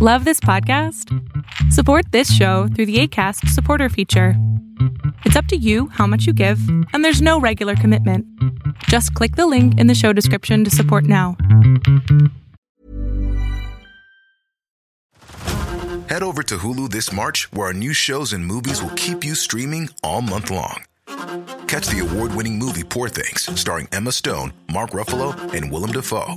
Love this podcast? Support this show through the ACAST supporter feature. It's up to you how much you give, and there's no regular commitment. Just click the link in the show description to support now. Head over to Hulu this March, where our new shows and movies will keep you streaming all month long. Catch the award winning movie Poor Things, starring Emma Stone, Mark Ruffalo, and Willem Dafoe.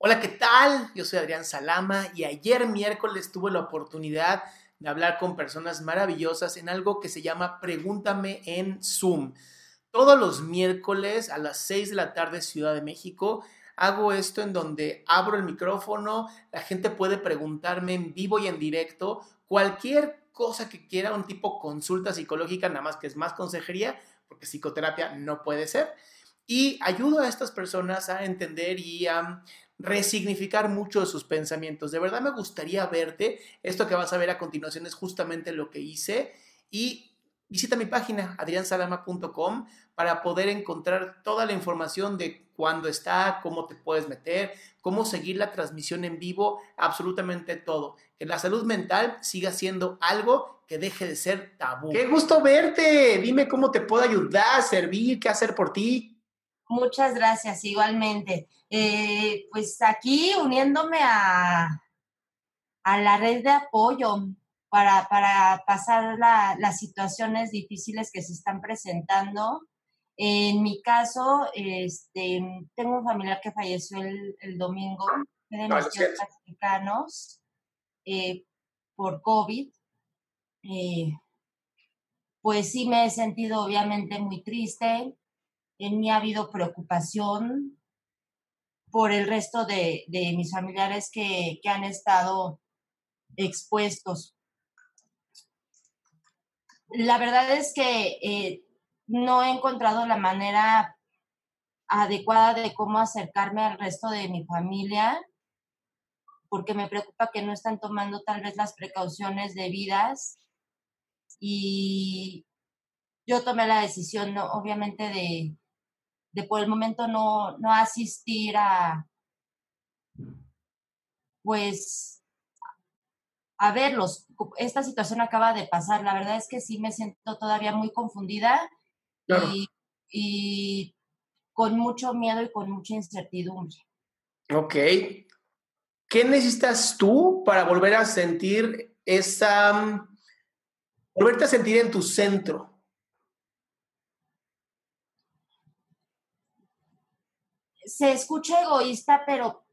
Hola, ¿qué tal? Yo soy Adrián Salama y ayer miércoles tuve la oportunidad de hablar con personas maravillosas en algo que se llama Pregúntame en Zoom. Todos los miércoles a las 6 de la tarde Ciudad de México hago esto en donde abro el micrófono, la gente puede preguntarme en vivo y en directo cualquier cosa que quiera, un tipo consulta psicológica, nada más que es más consejería, porque psicoterapia no puede ser. Y ayudo a estas personas a entender y a resignificar mucho de sus pensamientos. De verdad me gustaría verte. Esto que vas a ver a continuación es justamente lo que hice. Y visita mi página adriansalama.com para poder encontrar toda la información de cuándo está, cómo te puedes meter, cómo seguir la transmisión en vivo, absolutamente todo. Que la salud mental siga siendo algo que deje de ser tabú. Qué gusto verte. Dime cómo te puedo ayudar, servir, qué hacer por ti. Muchas gracias, igualmente. Eh, pues aquí uniéndome a, a la red de apoyo para, para pasar las situaciones difíciles que se están presentando. En mi caso, este, tengo un familiar que falleció el, el domingo, de mis mexicanos, eh, por COVID. Eh, pues sí me he sentido obviamente muy triste, en mí ha habido preocupación por el resto de, mis familiares que, han estado expuestos. La verdad es que eh, no he encontrado la manera adecuada de cómo acercarme al resto de mi familia, porque me preocupa que no están tomando tal vez las precauciones debidas. Y yo tomé la decisión, obviamente, de, de por el momento no, no asistir a, pues, a verlos. Esta situación acaba de pasar. La verdad es que sí me siento todavía muy confundida y, con mucho miedo y con mucha incertidumbre. Ok. ¿Qué necesitas tú para volver a sentir esa, volverte a sentir en tu centro? Se escucha egoísta, pero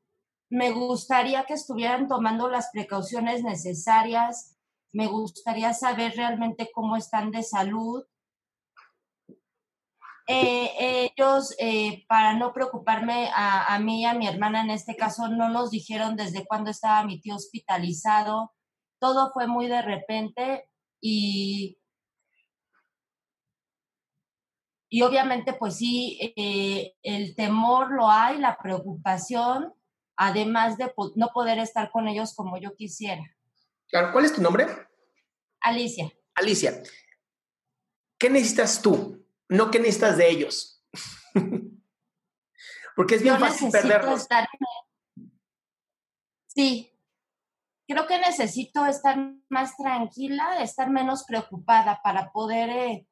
me gustaría que estuvieran tomando las precauciones necesarias, me gustaría saber realmente cómo están de salud. Eh, ellos, eh, para no preocuparme a, a, mí y a mi hermana en este caso, no nos dijeron desde cuándo estaba mi tío hospitalizado. Todo fue muy de repente y y obviamente, pues sí, eh, el temor lo hay, la preocupación, además de no poder estar con ellos como yo quisiera. Claro, ¿cuál es tu nombre? Alicia. Alicia, ¿qué necesitas tú? No qué necesitas de ellos. Porque es bien fácil perderlos. Sí, creo que necesito estar más tranquila, estar menos preocupada para poder eh,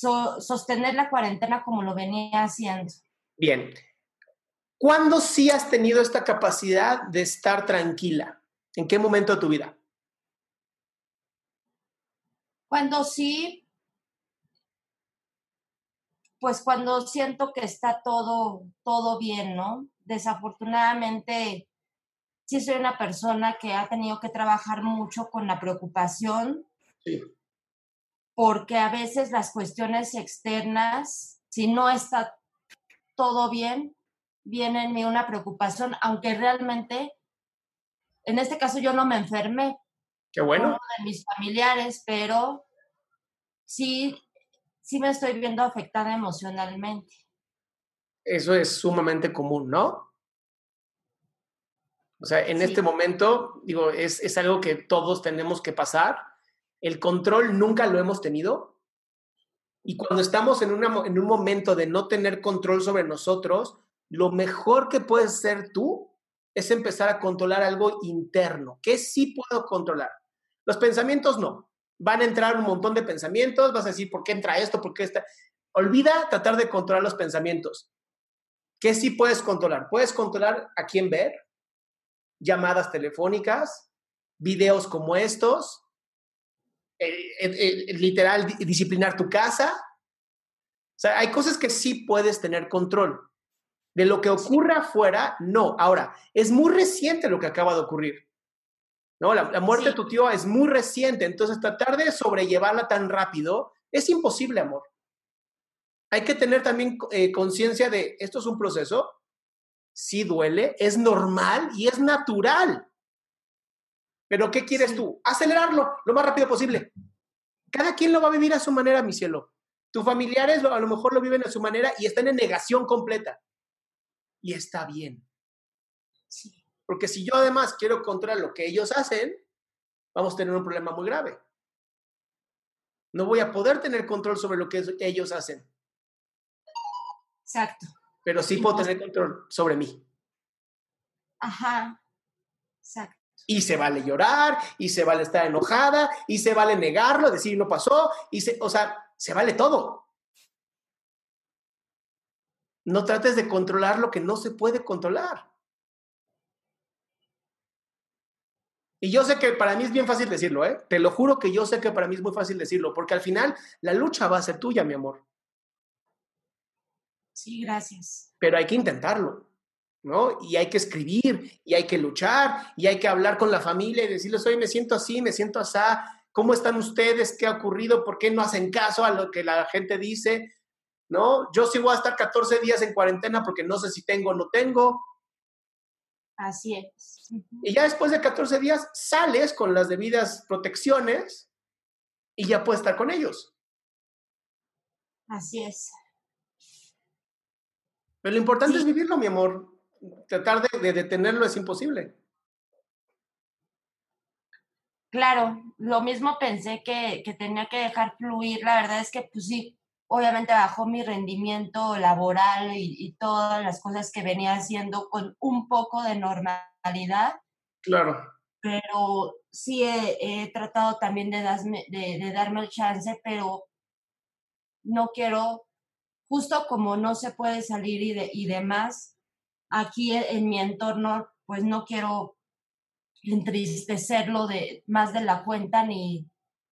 sostener la cuarentena como lo venía haciendo. Bien. ¿Cuándo sí has tenido esta capacidad de estar tranquila? ¿En qué momento de tu vida? Cuando sí pues cuando siento que está todo, todo bien, ¿no? Desafortunadamente, sí soy una persona que ha tenido que trabajar mucho con la preocupación. Sí. Porque a veces las cuestiones externas, si no está todo bien, viene en mí una preocupación, aunque realmente, en este caso yo no me enfermé. Qué bueno. Uno de mis familiares, pero sí sí me estoy viendo afectada emocionalmente. Eso es sumamente común, ¿no? O sea, en este momento, digo, es, es, algo que todos tenemos que pasar. El control nunca lo hemos tenido. Y cuando estamos en, una, en un momento de no tener control sobre nosotros, lo mejor que puedes hacer tú es empezar a controlar algo interno, que sí puedo controlar. Los pensamientos no van a entrar un montón de pensamientos, vas a decir, ¿por qué entra esto? ¿Por qué está? Olvida tratar de controlar los pensamientos. ¿Qué sí puedes controlar? Puedes controlar a quién ver, llamadas telefónicas, videos como estos, eh, eh, eh, literal, disciplinar tu casa. O sea, hay cosas que sí puedes tener control. De lo que ocurra afuera, no. Ahora, es muy reciente lo que acaba de ocurrir. ¿no? La, muerte de tu tío es muy reciente, entonces tratar de sobrellevarla tan rápido es imposible, amor. Hay que tener también eh, conciencia de, esto es un proceso, sí duele, es normal y es natural. Pero ¿qué quieres tú? Acelerarlo lo más rápido posible. Cada quien lo va a vivir a su manera, mi cielo. Tus familiares a lo mejor lo viven a su manera y están en negación completa. Y está bien. Sí. Porque si yo además quiero controlar lo que ellos hacen, vamos a tener un problema muy grave. No voy a poder tener control sobre lo que ellos hacen. Exacto. Pero sí puedo tener control sobre mí. Ajá. Exacto. Y se vale llorar, y se vale estar enojada, y se vale negarlo, decir no pasó, y se, o sea, se vale todo. No trates de controlar lo que no se puede controlar. Y yo sé que para mí es bien fácil decirlo, ¿eh? Te lo juro que yo sé que para mí es muy fácil decirlo, porque al final la lucha va a ser tuya, mi amor. Sí, gracias. Pero hay que intentarlo, ¿no? Y hay que escribir, y hay que luchar, y hay que hablar con la familia y decirles, oye, me siento así, me siento así, ¿cómo están ustedes? ¿Qué ha ocurrido? ¿Por qué no hacen caso a lo que la gente dice? ¿No? Yo sí voy a estar 14 días en cuarentena porque no sé si tengo o no tengo. Así es. Y ya después de 14 días sales con las debidas protecciones y ya puedes estar con ellos. Así es. Pero lo importante es vivirlo, mi amor. Tratar de, detenerlo es imposible. Claro, lo mismo pensé que, que, tenía que dejar fluir. La verdad es que, pues sí, obviamente bajó mi rendimiento laboral y, todas las cosas que venía haciendo con un poco de normalidad. Claro. Pero sí he, tratado también de, de, darme el chance, pero no quiero, justo como no se puede salir y, de, y demás, aquí en mi entorno, pues no quiero entristecerlo de más de la cuenta ni,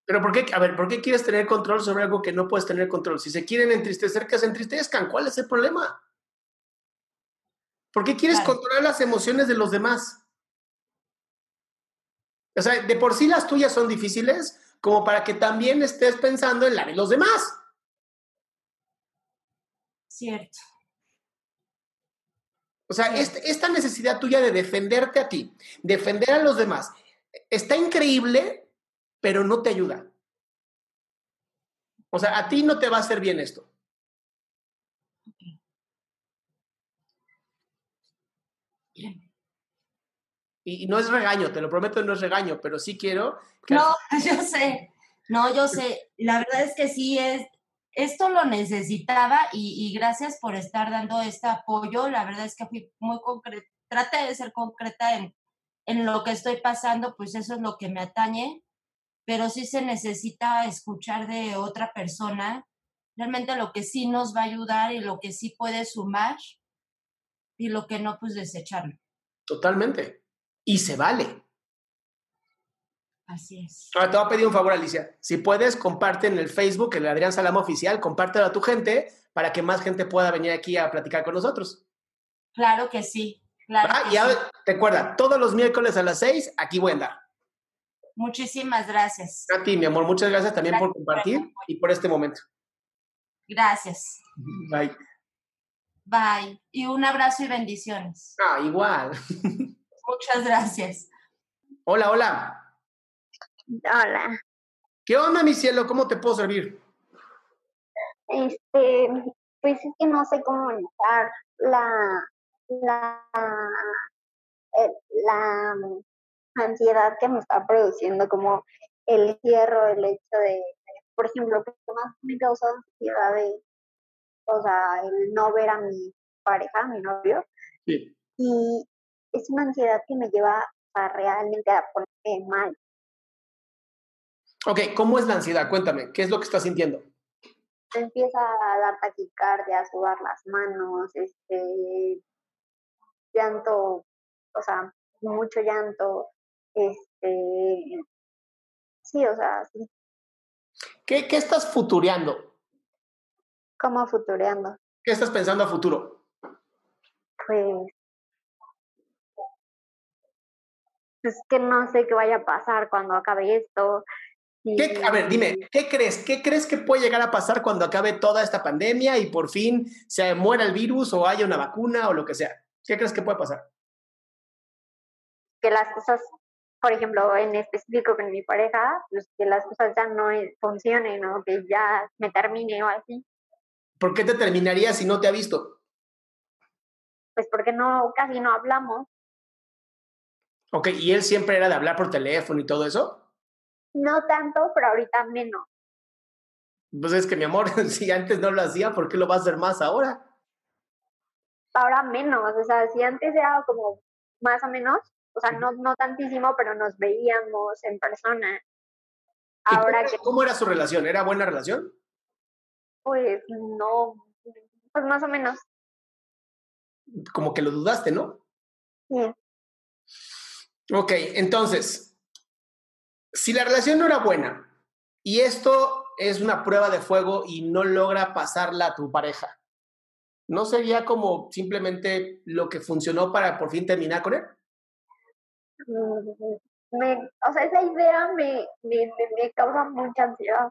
pero ¿por qué, a ver, ¿por qué quieres tener control sobre algo que no puedes tener control? Si se quieren entristecer, que se entristezcan. ¿Cuál es el problema? ¿Por qué quieres controlar las emociones de los demás? O sea, de por sí las tuyas son difíciles, como para que también estés pensando en la de los demás. Cierto. O sea, este, esta necesidad tuya de defenderte a ti, defender a los demás, está increíble pero no te ayuda. O sea, a ti no te va a hacer bien esto. Y, no es regaño, te lo prometo, no es regaño, pero sí quiero. No, yo sé, no, yo sé. La verdad es que sí es, esto lo necesitaba y, y, gracias por estar dando este apoyo. La verdad es que fui muy concreta, trate de ser concreta en, en lo que estoy pasando, pues eso es lo que me atañe pero sí se necesita escuchar de otra persona, realmente lo que sí nos va a ayudar y lo que sí puede sumar y lo que no, pues desecharlo. Totalmente. Y se vale. Así es. Ahora te voy a pedir un favor, Alicia. Si puedes, comparte en el Facebook, el Adrián Salama Oficial, compártelo a tu gente para que más gente pueda venir aquí a platicar con nosotros. Claro que sí. Claro Ah, que y sí. recuerda, todos los miércoles a las 6, aquí voy a andar. Muchísimas gracias. A ti, mi amor, muchas gracias también por Gracias por el compartir y por este momento. Gracias. Bye. Bye. Y un abrazo y bendiciones. Ah, igual. Muchas gracias. Hola, hola. Hola, ¿Qué onda, mi cielo? ¿Cómo te puedo servir? este, pues es que no sé cómo manejar la, la, eh, la ansiedad que me está produciendo, como el cierro, el hecho de, por ejemplo, que más me causa ansiedad de, o sea, el no ver a mi pareja, a mi novio, Sí. y es una ansiedad que me lleva a realmente a ponerme mal. Ok, ¿cómo es la ansiedad? Cuéntame, ¿qué es lo que estás sintiendo? empieza a dar taquicardia, a sudar las manos, este, llanto, o sea, mucho llanto, este, sí, o sea, sí, ¿Qué, qué estás futureando? como futureando, ¿Qué estás pensando a futuro? pues, es que no sé qué vaya a pasar cuando acabe esto. ¿Qué- a ver, dime, ¿qué crees? ¿Qué crees que puede llegar a pasar cuando acabe toda esta pandemia y por fin se muera el virus o haya una vacuna o lo que sea? ¿Qué crees que puede pasar? que las cosas, por ejemplo, en específico con mi pareja, pues que las cosas ya no funcionen o que ya me termine o así, ¿Por qué te terminaría si no te ha visto? pues porque no, casi no hablamos. Ok, ¿y él siempre era de hablar por teléfono y todo eso? No tanto, pero ahorita menos. Pues es que mi amor, si antes no lo hacía, ¿por qué lo va a hacer más ahora? Ahora menos, o sea, si antes era como más o menos, o sea, no, no tantísimo, pero nos veíamos en persona. ¿Y Ahora cómo, que, cómo era su relación? ¿Era buena relación? pues, no, pues más o menos, Como que lo dudaste, ¿no? sí. Ok, entonces, si la relación no era buena y esto es una prueba de fuego y no logra pasarla a tu pareja, ¿no sería como simplemente lo que funcionó para por fin terminar con él? Me, o sea, esa idea me, me, me, causa mucha ansiedad.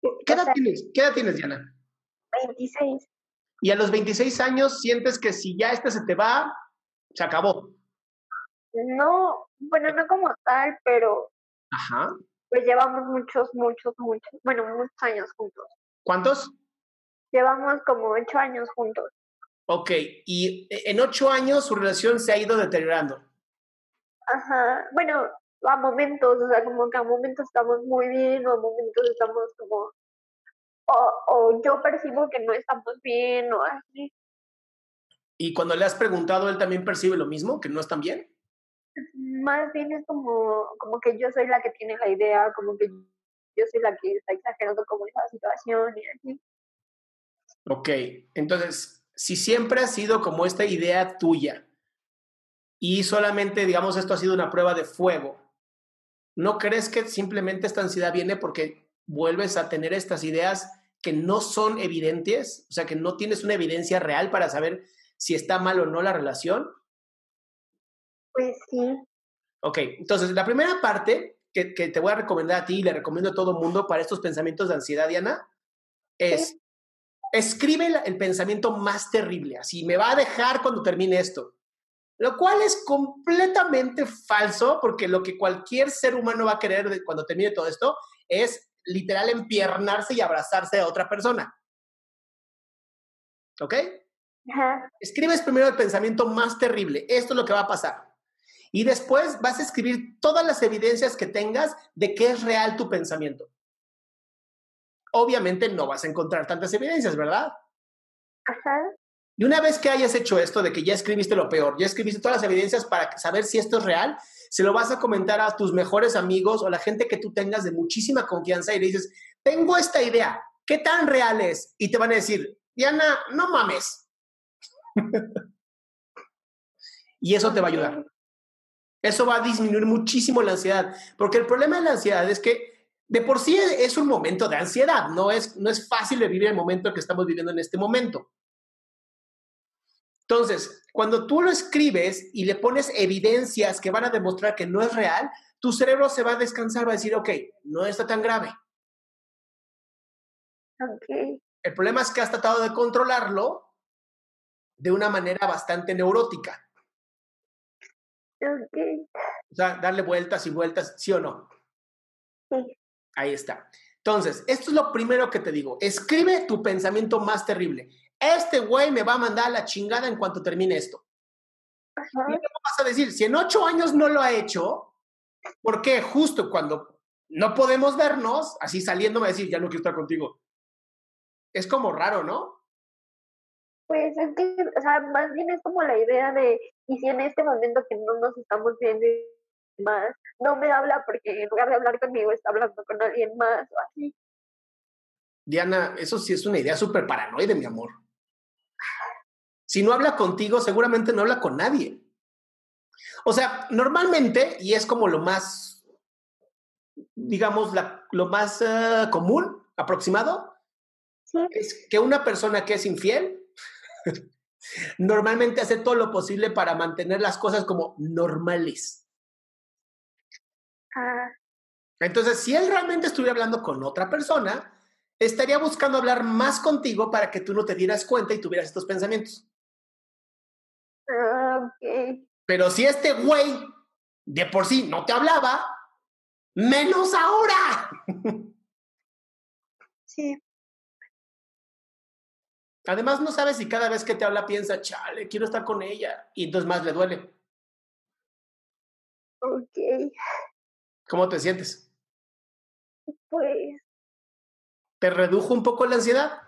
¿Qué O edad sea, tienes? ¿Qué edad tienes, Diana? 26. Y a los 26 años sientes que si ya este se te va, se acabó. No, bueno, no como tal, pero Ajá. pues llevamos muchos, muchos, muchos, bueno, muchos años juntos. ¿Cuántos? Llevamos como ocho años juntos. Ok, y en ocho años su relación se ha ido deteriorando. Ajá, bueno, a momentos, o sea, como que a momentos estamos muy bien, o a momentos estamos como, o, o yo percibo que no estamos bien, o así. Y cuando le has preguntado, él también percibe lo mismo, que no están bien. Más bien es como, como que yo soy la que tiene la idea, como que yo soy la que está exagerando como esa situación y así. Ok, entonces, si siempre ha sido como esta idea tuya y solamente, digamos, esto ha sido una prueba de fuego, ¿no crees que simplemente esta ansiedad viene porque vuelves a tener estas ideas que no son evidentes? O sea, que no tienes una evidencia real para saber si está mal o no la relación. Pues sí, Ok, entonces la primera parte que, que te voy a recomendar a ti y le recomiendo a todo el mundo para estos pensamientos de ansiedad, Diana, es escribe el, el pensamiento más terrible, así me va a dejar cuando termine esto. Lo cual es completamente falso porque lo que cualquier ser humano va a querer cuando termine todo esto es literal empiernarse y abrazarse a otra persona. ¿Ok? ajá, Escribes primero el pensamiento más terrible. Esto es lo que va a pasar. Y después vas a escribir todas las evidencias que tengas de que es real tu pensamiento. Obviamente no vas a encontrar tantas evidencias, ¿verdad? ajá, Y una vez que hayas hecho esto de que ya escribiste lo peor, ya escribiste todas las evidencias para saber si esto es real, se lo vas a comentar a tus mejores amigos o a la gente que tú tengas de muchísima confianza y le dices, tengo esta idea, ¿qué tan real es? Y te van a decir, Diana, no mames. y eso te va a ayudar. Eso va a disminuir muchísimo la ansiedad, porque el problema de la ansiedad es que de por sí es un momento de ansiedad, no es, no es fácil de vivir el momento que estamos viviendo en este momento. Entonces, cuando tú lo escribes y le pones evidencias que van a demostrar que no es real, tu cerebro se va a descansar, va a decir, ok, no está tan grave. Ok. El problema es que has tratado de controlarlo de una manera bastante neurótica. Ok. O sea, darle vueltas y vueltas, ¿sí o no? Sí. Ahí está. Entonces, esto es lo primero que te digo. Escribe tu pensamiento más terrible. Este güey me va a mandar a la chingada en cuanto termine esto. ¿Y Ajá. qué vas a decir? Si en ocho años no lo ha hecho, ¿por qué justo cuando no podemos vernos, así saliendo me va a decir, ya no quiero estar contigo? Es como raro, ¿no? Pues es que, o sea, más bien es como la idea de, y si en este momento que no nos estamos viendo más, no me habla porque en lugar de hablar conmigo está hablando con alguien más o así. Diana, eso sí es una idea súper paranoide, mi amor. Si no habla contigo, seguramente no habla con nadie. O sea, normalmente, y es como lo más, digamos, la- lo más eh, común, aproximado, Sí. es que una persona que es infiel normalmente hace todo lo posible para mantener las cosas como normales. Ah, Entonces, si él realmente estuviera hablando con otra persona, estaría buscando hablar más contigo para que tú no te dieras cuenta y tuvieras estos pensamientos. ah, ok. Pero si este güey de por sí no te hablaba, menos ahora. Sí. Además, no sabes si cada vez que te habla piensa, chale, quiero estar con ella. Y entonces más le duele. Ok. ¿Cómo te sientes? Pues ¿Te redujo un poco la ansiedad?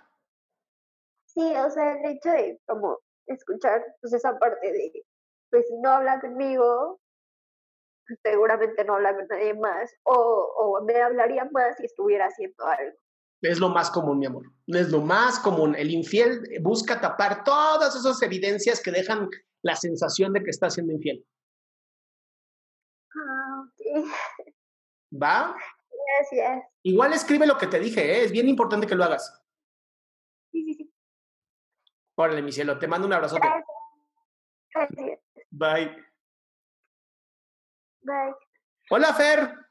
sí, o sea, el hecho de como escuchar pues esa parte de, pues si no habla conmigo, pues, seguramente no habla con nadie más, o, o me hablaría más si estuviera haciendo algo. Es lo más común, mi amor. Es lo más común. El infiel busca tapar todas esas evidencias que dejan la sensación de que está siendo infiel. Ah, ok. ¿Va? Gracias. Igual escribe lo que te dije, ¿eh? es bien importante que lo hagas. Sí, sí, sí. Órale, mi cielo, te mando un abrazote. Gracias. Gracias. Bye. Bye. Hola, Fer.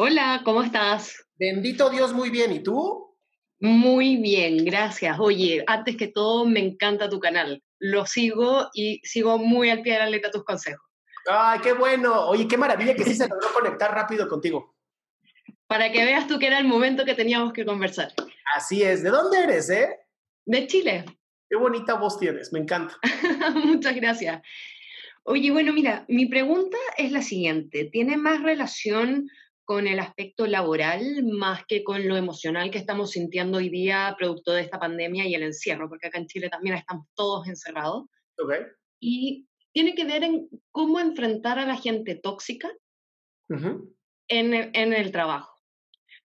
Hola, ¿cómo estás? Bendito Dios, muy bien. ¿Y tú? Muy bien, gracias. Oye, antes que todo, me encanta tu canal. Lo sigo y sigo muy al pie de la letra tus consejos. Ay, qué bueno. Oye, qué maravilla que sí se logró conectar rápido contigo. Para que veas tú que era el momento que teníamos que conversar. Así es. ¿De dónde eres, eh? De Chile. Qué bonita voz tienes, me encanta. Muchas gracias. Oye, bueno, mira, mi pregunta es la siguiente. ¿Tiene más relación con el aspecto laboral más que con lo emocional que estamos sintiendo hoy día producto de esta pandemia y el encierro? Porque acá en Chile también estamos todos encerrados. Y tiene que ver en cómo enfrentar a la gente tóxica en el, en el trabajo.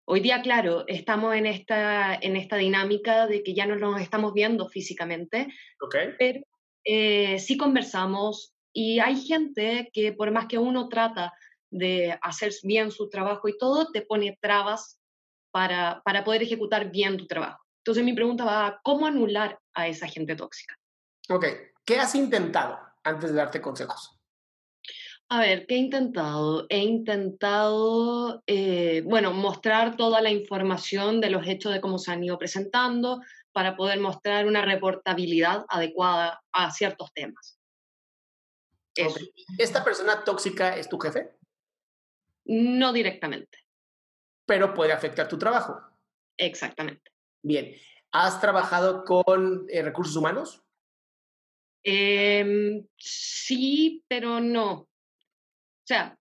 Hoy día, claro, estamos en esta, en esta dinámica de que ya no nos estamos viendo físicamente, pero eh, sí conversamos y hay gente que por más que uno trata de hacer bien su trabajo y todo, te pone trabas para, para poder ejecutar bien tu trabajo. Entonces mi pregunta va a cómo anular a esa gente tóxica. Ok. ¿Qué has intentado antes de darte consejos? A ver, ¿qué he intentado? He intentado, eh, bueno, mostrar toda la información de los hechos de cómo se han ido presentando para poder mostrar una reportabilidad adecuada a ciertos temas. Eso, Ok. ¿Esta persona tóxica es tu jefe? No directamente, Pero puede afectar tu trabajo. exactamente. Bien. ¿Has trabajado con eh, recursos humanos? Em, sí, pero no. O sea,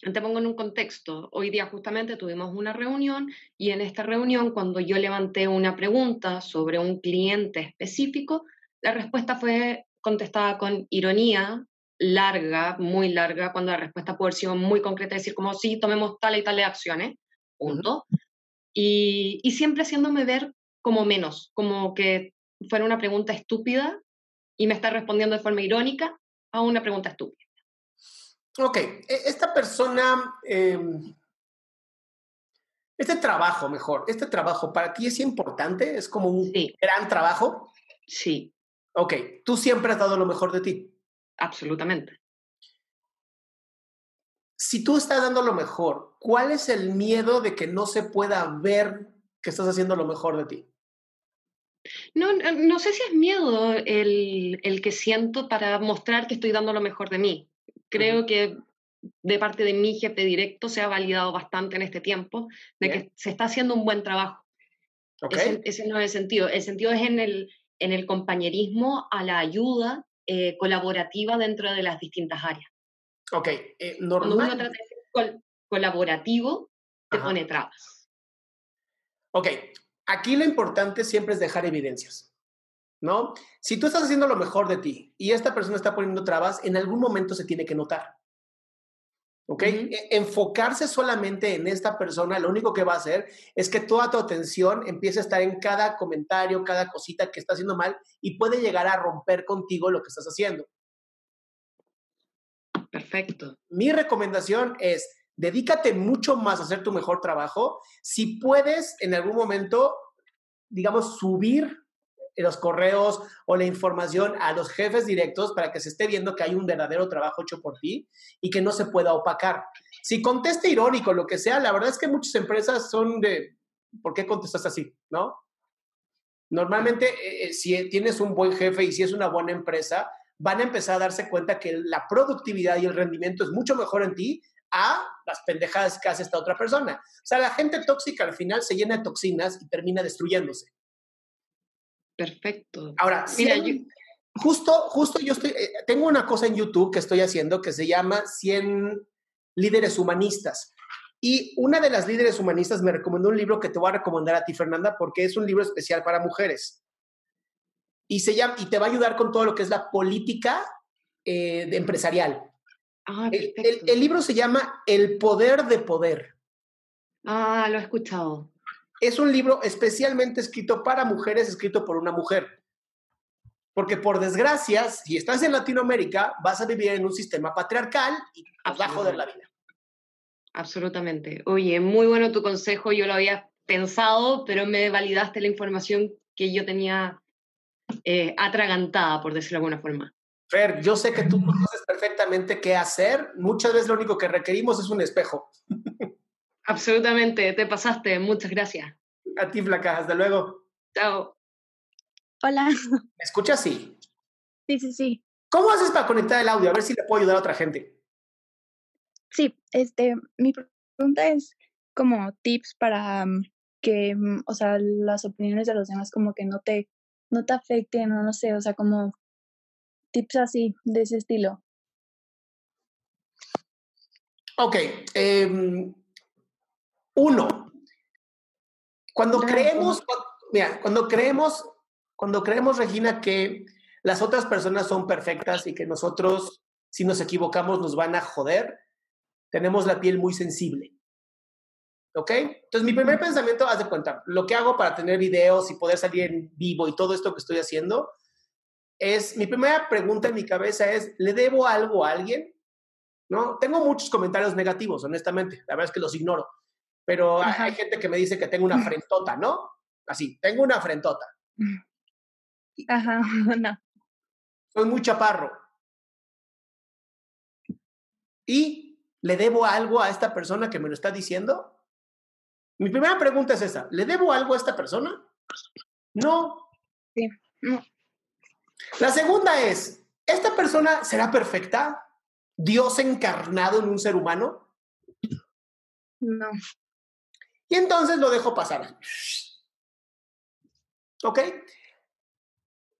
te pongo en un contexto. Hoy día justamente tuvimos una reunión y en esta reunión, cuando yo levanté una pregunta sobre un cliente específico, la respuesta fue contestada con ironía, larga, muy larga, cuando la respuesta puede haber sido muy concreta, decir como, sí, tomemos tal y tal de acciones, punto. Y, y siempre haciéndome ver como menos, como que fuera una pregunta estúpida y me está respondiendo de forma irónica a una pregunta estúpida. Ok, e, esta persona, em, este trabajo, mejor, este trabajo para ti es importante, es como un gran trabajo. Sí. Ok, tú siempre has dado lo mejor de ti. Absolutamente. Si tú estás dando lo mejor, ¿cuál es el miedo de que no se pueda ver que estás haciendo lo mejor de ti? No, no sé si es miedo el, el, que siento para mostrar que estoy dando lo mejor de mí. Creo que de parte de mi jefe directo se ha validado bastante en este tiempo de que se está haciendo un buen trabajo. Ese, no es el sentido. El sentido es en el, en el compañerismo a la ayuda eh, colaborativa dentro de las distintas áreas. Ok, eh, normal. Cuando uno trata de ser colaborativo, te pone trabas. Ok, aquí lo importante siempre es dejar evidencias, ¿no? Si tú estás haciendo lo mejor de ti y esta persona está poniendo trabas, en algún momento se tiene que notar. ¿Ok? E, enfocarse solamente en esta persona, lo único que va a hacer es que toda tu atención empiece a estar en cada comentario, cada cosita que está haciendo mal y puede llegar a romper contigo lo que estás haciendo. Perfecto. Mi recomendación es, dedícate mucho más a hacer tu mejor trabajo. Si puedes en algún momento, digamos, subir los correos o la información a los jefes directos para que se esté viendo que hay un verdadero trabajo hecho por ti y que no se pueda opacar. Si contesta irónico, lo que sea, la verdad es que muchas empresas son de, ¿por qué contestas así? ¿No? Normalmente, eh, eh, si tienes un buen jefe y si es una buena empresa, van a empezar a darse cuenta que la productividad y el rendimiento es mucho mejor en ti a las pendejadas que hace esta otra persona. O sea, la gente tóxica al final se llena de toxinas y termina destruyéndose. Perfecto. Ahora, Mira, justo, justo yo estoy, eh, tengo una cosa en YouTube que estoy haciendo que se llama 100 líderes humanistas. Y una de las líderes humanistas me recomendó un libro que te voy a recomendar a ti, Fernanda, porque es un libro especial para mujeres. Y, se llama, y te va a ayudar con todo lo que es la política eh, empresarial. Ah, el, el, libro se llama El poder de poder. Ah, lo he escuchado. Es un libro especialmente escrito para mujeres, escrito por una mujer. Porque por desgracia, si estás en Latinoamérica, vas a vivir en un sistema patriarcal y vas a joder la vida. Absolutamente. Oye, muy bueno tu consejo, yo lo había pensado, pero me validaste la información que yo tenía eh, atragantada, por decirlo de alguna forma. Fer, yo sé que tú conoces perfectamente qué hacer. Muchas veces lo único que requerimos es un espejo. Absolutamente, te pasaste. Muchas gracias. A ti, Flaca. Hasta luego. Chao. Hola. ¿Me escuchas? Sí. Sí, sí, sí. ¿Cómo haces para conectar el audio? A ver si le puedo ayudar a otra gente. Sí, este, mi pregunta es como tips para mm, que, mm, o sea, las opiniones de los demás como que no te, no te afecten o no sé, o sea, como tips así, de ese estilo. Ok. Em, uno, cuando creemos, mira, cuando creemos, cuando creemos, Regina, que las otras personas son perfectas y que nosotros, si nos equivocamos, nos van a joder, tenemos la piel muy sensible. ¿Ok? Entonces, mi primer pensamiento, haz de cuenta, lo que hago para tener videos y poder salir en vivo y todo esto que estoy haciendo, es, mi primera pregunta en mi cabeza es, ¿le debo algo a alguien? ¿No? Tengo muchos comentarios negativos, honestamente, la verdad es que los ignoro. Pero hay, gente que me dice que tengo una frentota, ¿no? Así, tengo una frentota. Ajá, no. Soy muy chaparro. ¿Y le debo algo a esta persona que me lo está diciendo? Mi primera pregunta es esa. ¿Le debo algo a esta persona? No. Sí, no. La segunda es, ¿esta persona será perfecta? ¿Dios encarnado en un ser humano? No. Y entonces lo dejo pasar. ¿Ok?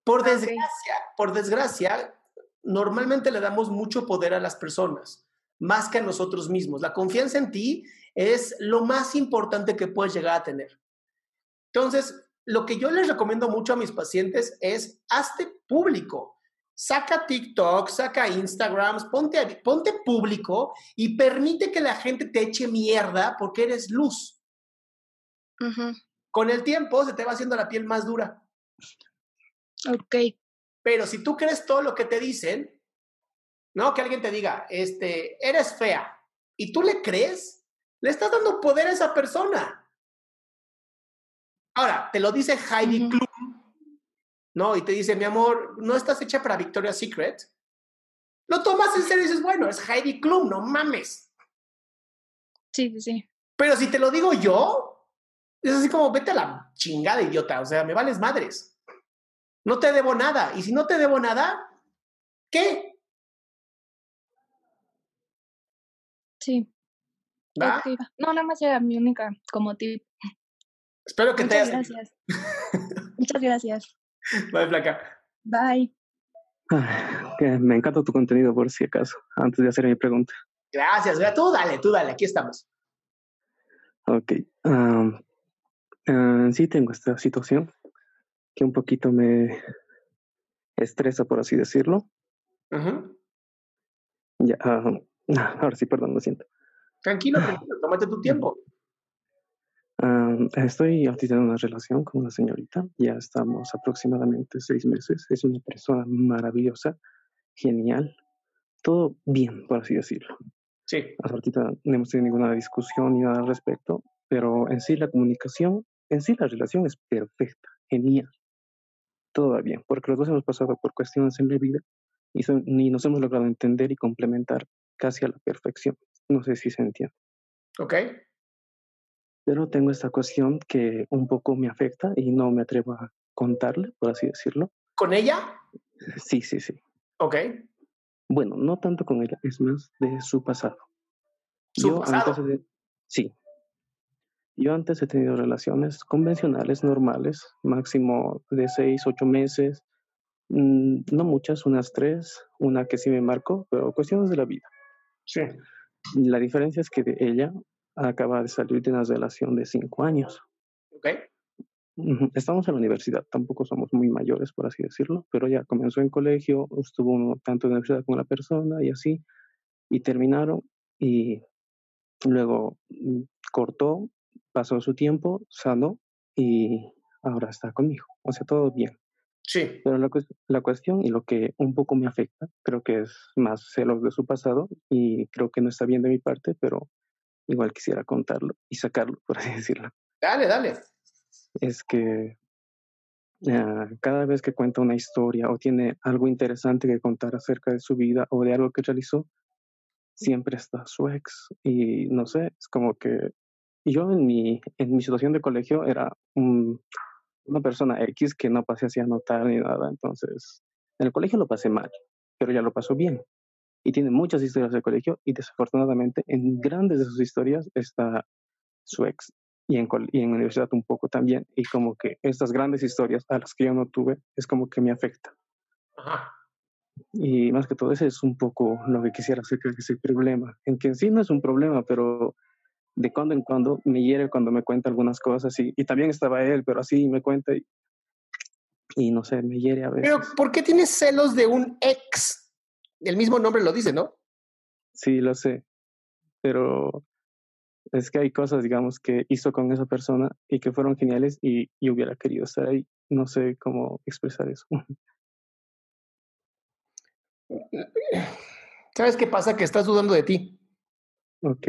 Por desgracia, por desgracia, normalmente le damos mucho poder a las personas, más que a nosotros mismos. La confianza en ti es lo más importante que puedes llegar a tener. Entonces, lo que yo les recomiendo mucho a mis pacientes es hazte público. Saca TikTok, saca Instagram, ponte, ponte público y permite que la gente te eche mierda porque eres luz. Con el tiempo se te va haciendo la piel más dura. Ok. Pero si tú crees todo lo que te dicen, ¿no? Que alguien te diga, este, eres fea, y tú le crees, le estás dando poder a esa persona. Ahora, te lo dice Heidi Klum, ¿no? Y te dice, mi amor, ¿no estás hecha para Victoria's Secret? Lo tomas en serio y dices, bueno, es Heidi Klum, no mames. Sí, sí, sí. Pero si te lo digo yo, es así como, vete a la chingada, idiota, o sea, me vales madres. No te debo nada. Y si no te debo nada, ¿qué? Sí. ¿Va? No, nada más era mi única como tip. Espero que te Muchas hayas... gracias. Muchas gracias. Bye, flaca. Bye. Ah, que me encanta tu contenido por si acaso, antes de hacer mi pregunta. Gracias, güey. tú dale, tú dale, aquí estamos. Ok. am, ah, sí tengo esta situación que un poquito me estresa, por así decirlo. Ujú. Ya, ah, ahora sí, perdón, lo siento. Tranquilo, tranquilo, tómate tu tiempo. Am, estoy ahorita en una relación con una señorita, ya estamos aproximadamente seis meses. Es una persona maravillosa, genial, todo bien, por así decirlo. Sí. Hasta ahorita no hemos tenido ninguna discusión ni nada al respecto, pero en sí la comunicación, en sí la relación es perfecta, genial. Todo va bien, porque los dos hemos pasado por cuestiones en la vida y, son- y nos hemos logrado entender y complementar casi a la perfección. No sé si se entiende. ¿Ok? Pero tengo esta cuestión que un poco me afecta y no me atrevo a contarle, por así decirlo. ¿Con ella? Sí, sí, sí. Ok. Bueno, no tanto con ella, es más de su pasado. ¿Su Yo pasado? antes de- sí. Yo antes he tenido relaciones convencionales, normales, máximo de seis, ocho meses, mm, no muchas, unas tres, una que sí me marcó, pero cuestiones de la vida. Sí. La diferencia es que de ella acaba de salir de una relación de cinco años. Ok. Estamos en la universidad, tampoco somos muy mayores, por así decirlo, pero ya comenzó en colegio, estuvo uno tanto en la universidad con la persona y así, y terminaron y luego mm, cortó, pasó su tiempo, sanó y ahora está conmigo. O sea, todo bien. Sí. Pero la, la cuestión y lo que un poco me afecta, creo que es más celos de su pasado y creo que no está bien de mi parte, pero igual quisiera contarlo y sacarlo, por así decirlo Dale, dale. es que ah, cada vez que cuenta una historia o tiene algo interesante que contar acerca de su vida o de algo que realizó, siempre está su ex. Y no sé, es como que yo en mi, en mi situación de colegio era un- una persona X que no pasé así a notar ni nada. Entonces, en el colegio lo pasé mal, pero ya lo pasó bien. Y tiene muchas historias del colegio y desafortunadamente en grandes de sus historias está su ex y en, y en universidad un poco también. Y como que estas grandes historias a las que yo no tuve es como que me afecta. Ajá. Y más que todo ese es un poco lo que quisiera hacer que es el problema. En que en sí no es un problema, pero de cuando en cuando me hiere cuando me cuenta algunas cosas y, y también estaba él, pero así me cuenta y, y no sé, me hiere a veces. Pero, ¿por qué tienes celos de un ex? El mismo nombre lo dice, ¿no? Sí, lo sé, pero es que hay cosas, digamos, que hizo con esa persona y que fueron geniales y, y hubiera querido estar ahí. No sé cómo expresar eso. ¿Sabes qué pasa? Que estás dudando de ti. ok,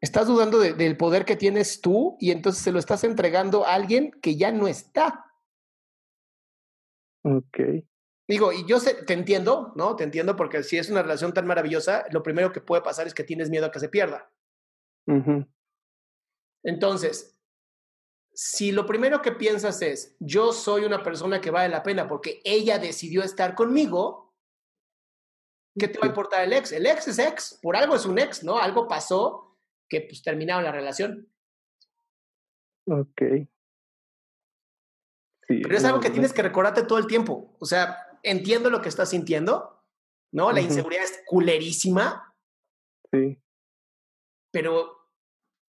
Estás dudando de- del poder que tienes tú y entonces se lo estás entregando a alguien que ya no está. ok, Digo, y yo sé, te entiendo, ¿no? Te entiendo porque si es una relación tan maravillosa, lo primero que puede pasar es que tienes miedo a que se pierda. Entonces, si lo primero que piensas es, yo soy una persona que vale la pena porque ella decidió estar conmigo, ¿qué te va a importar el ex? El ex es ex, por algo es un ex, ¿no? Algo pasó que pues terminaron la relación. ok. Sí, Pero es algo que tienes que recordarte todo el tiempo. O sea, entiendo lo que estás sintiendo, ¿no? La inseguridad es culerísima, Sí, pero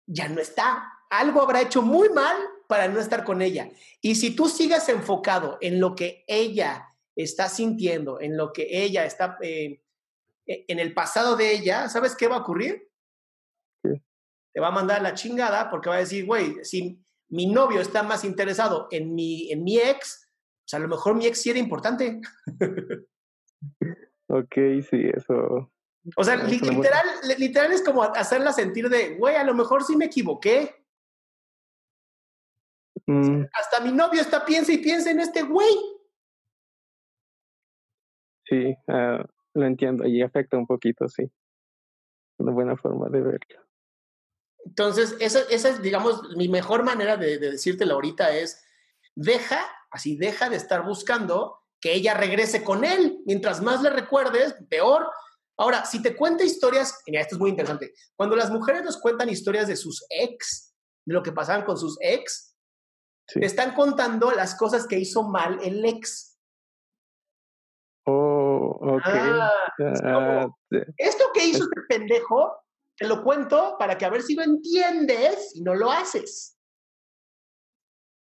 ya no está. Algo habrá hecho muy mal para no estar con ella. Y si tú sigues enfocado en lo que ella está sintiendo, en lo que ella está, eh, e- en el pasado de ella, ¿sabes qué va a ocurrir? Te va a mandar la chingada porque va a decir, güey, si mi novio está más interesado en mi, en mi ex, pues a lo mejor mi ex sí era importante. Ok, sí, eso. O sea, literal, li- literal es como hacerla sentir de, güey, a lo mejor sí me equivoqué. Mm, Hasta mi novio está piensa y piensa en este güey. sí, ah, lo entiendo y afecta un poquito, sí. Una buena forma de verlo. Entonces, esa, esa es, digamos, mi mejor manera de, de decírtelo ahorita es, deja, así, deja de estar buscando que ella regrese con él. Mientras más le recuerdes, peor. Ahora, si te cuenta historias, mira, esto es muy interesante. Cuando las mujeres nos cuentan historias de sus ex, de lo que pasaban con sus ex, Sí. te están contando las cosas que hizo mal el ex. Oh, ok. Ah, es Ah, como, te- esto que hizo este pendejo, te lo cuento para que a ver si lo entiendes y no lo haces.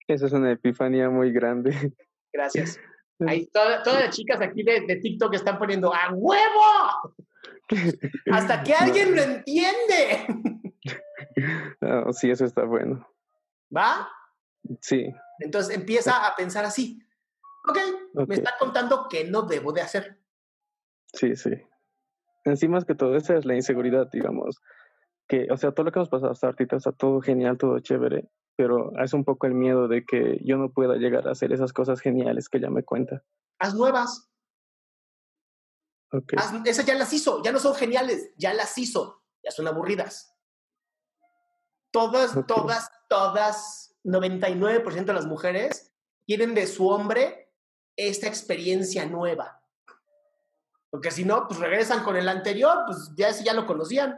Esa es una epifanía muy grande. Gracias. Ahí toda- todas las chicas aquí de, de TikTok están poniendo ¡a huevo! Hasta que alguien lo entiende. No, sí, eso está bueno. ¿Va? Sí, Entonces empieza a pensar así. Ok, me está contando que no debo de hacer. sí, sí. Encima más que todo, esa es la inseguridad, digamos. Que, o sea, todo lo que hemos pasado hasta ahorita está todo genial, todo chévere, pero es un poco el miedo de que yo no pueda llegar a hacer esas cosas geniales que ella me cuenta. Haz nuevas. Ok. Haz- esas ya las hizo. Ya no son geniales. Ya las hizo. Ya son aburridas. Todas, todas, todas, 99% de las mujeres quieren de su hombre esta experiencia nueva. Porque si no, pues regresan con el anterior, pues ya ese ya lo conocían.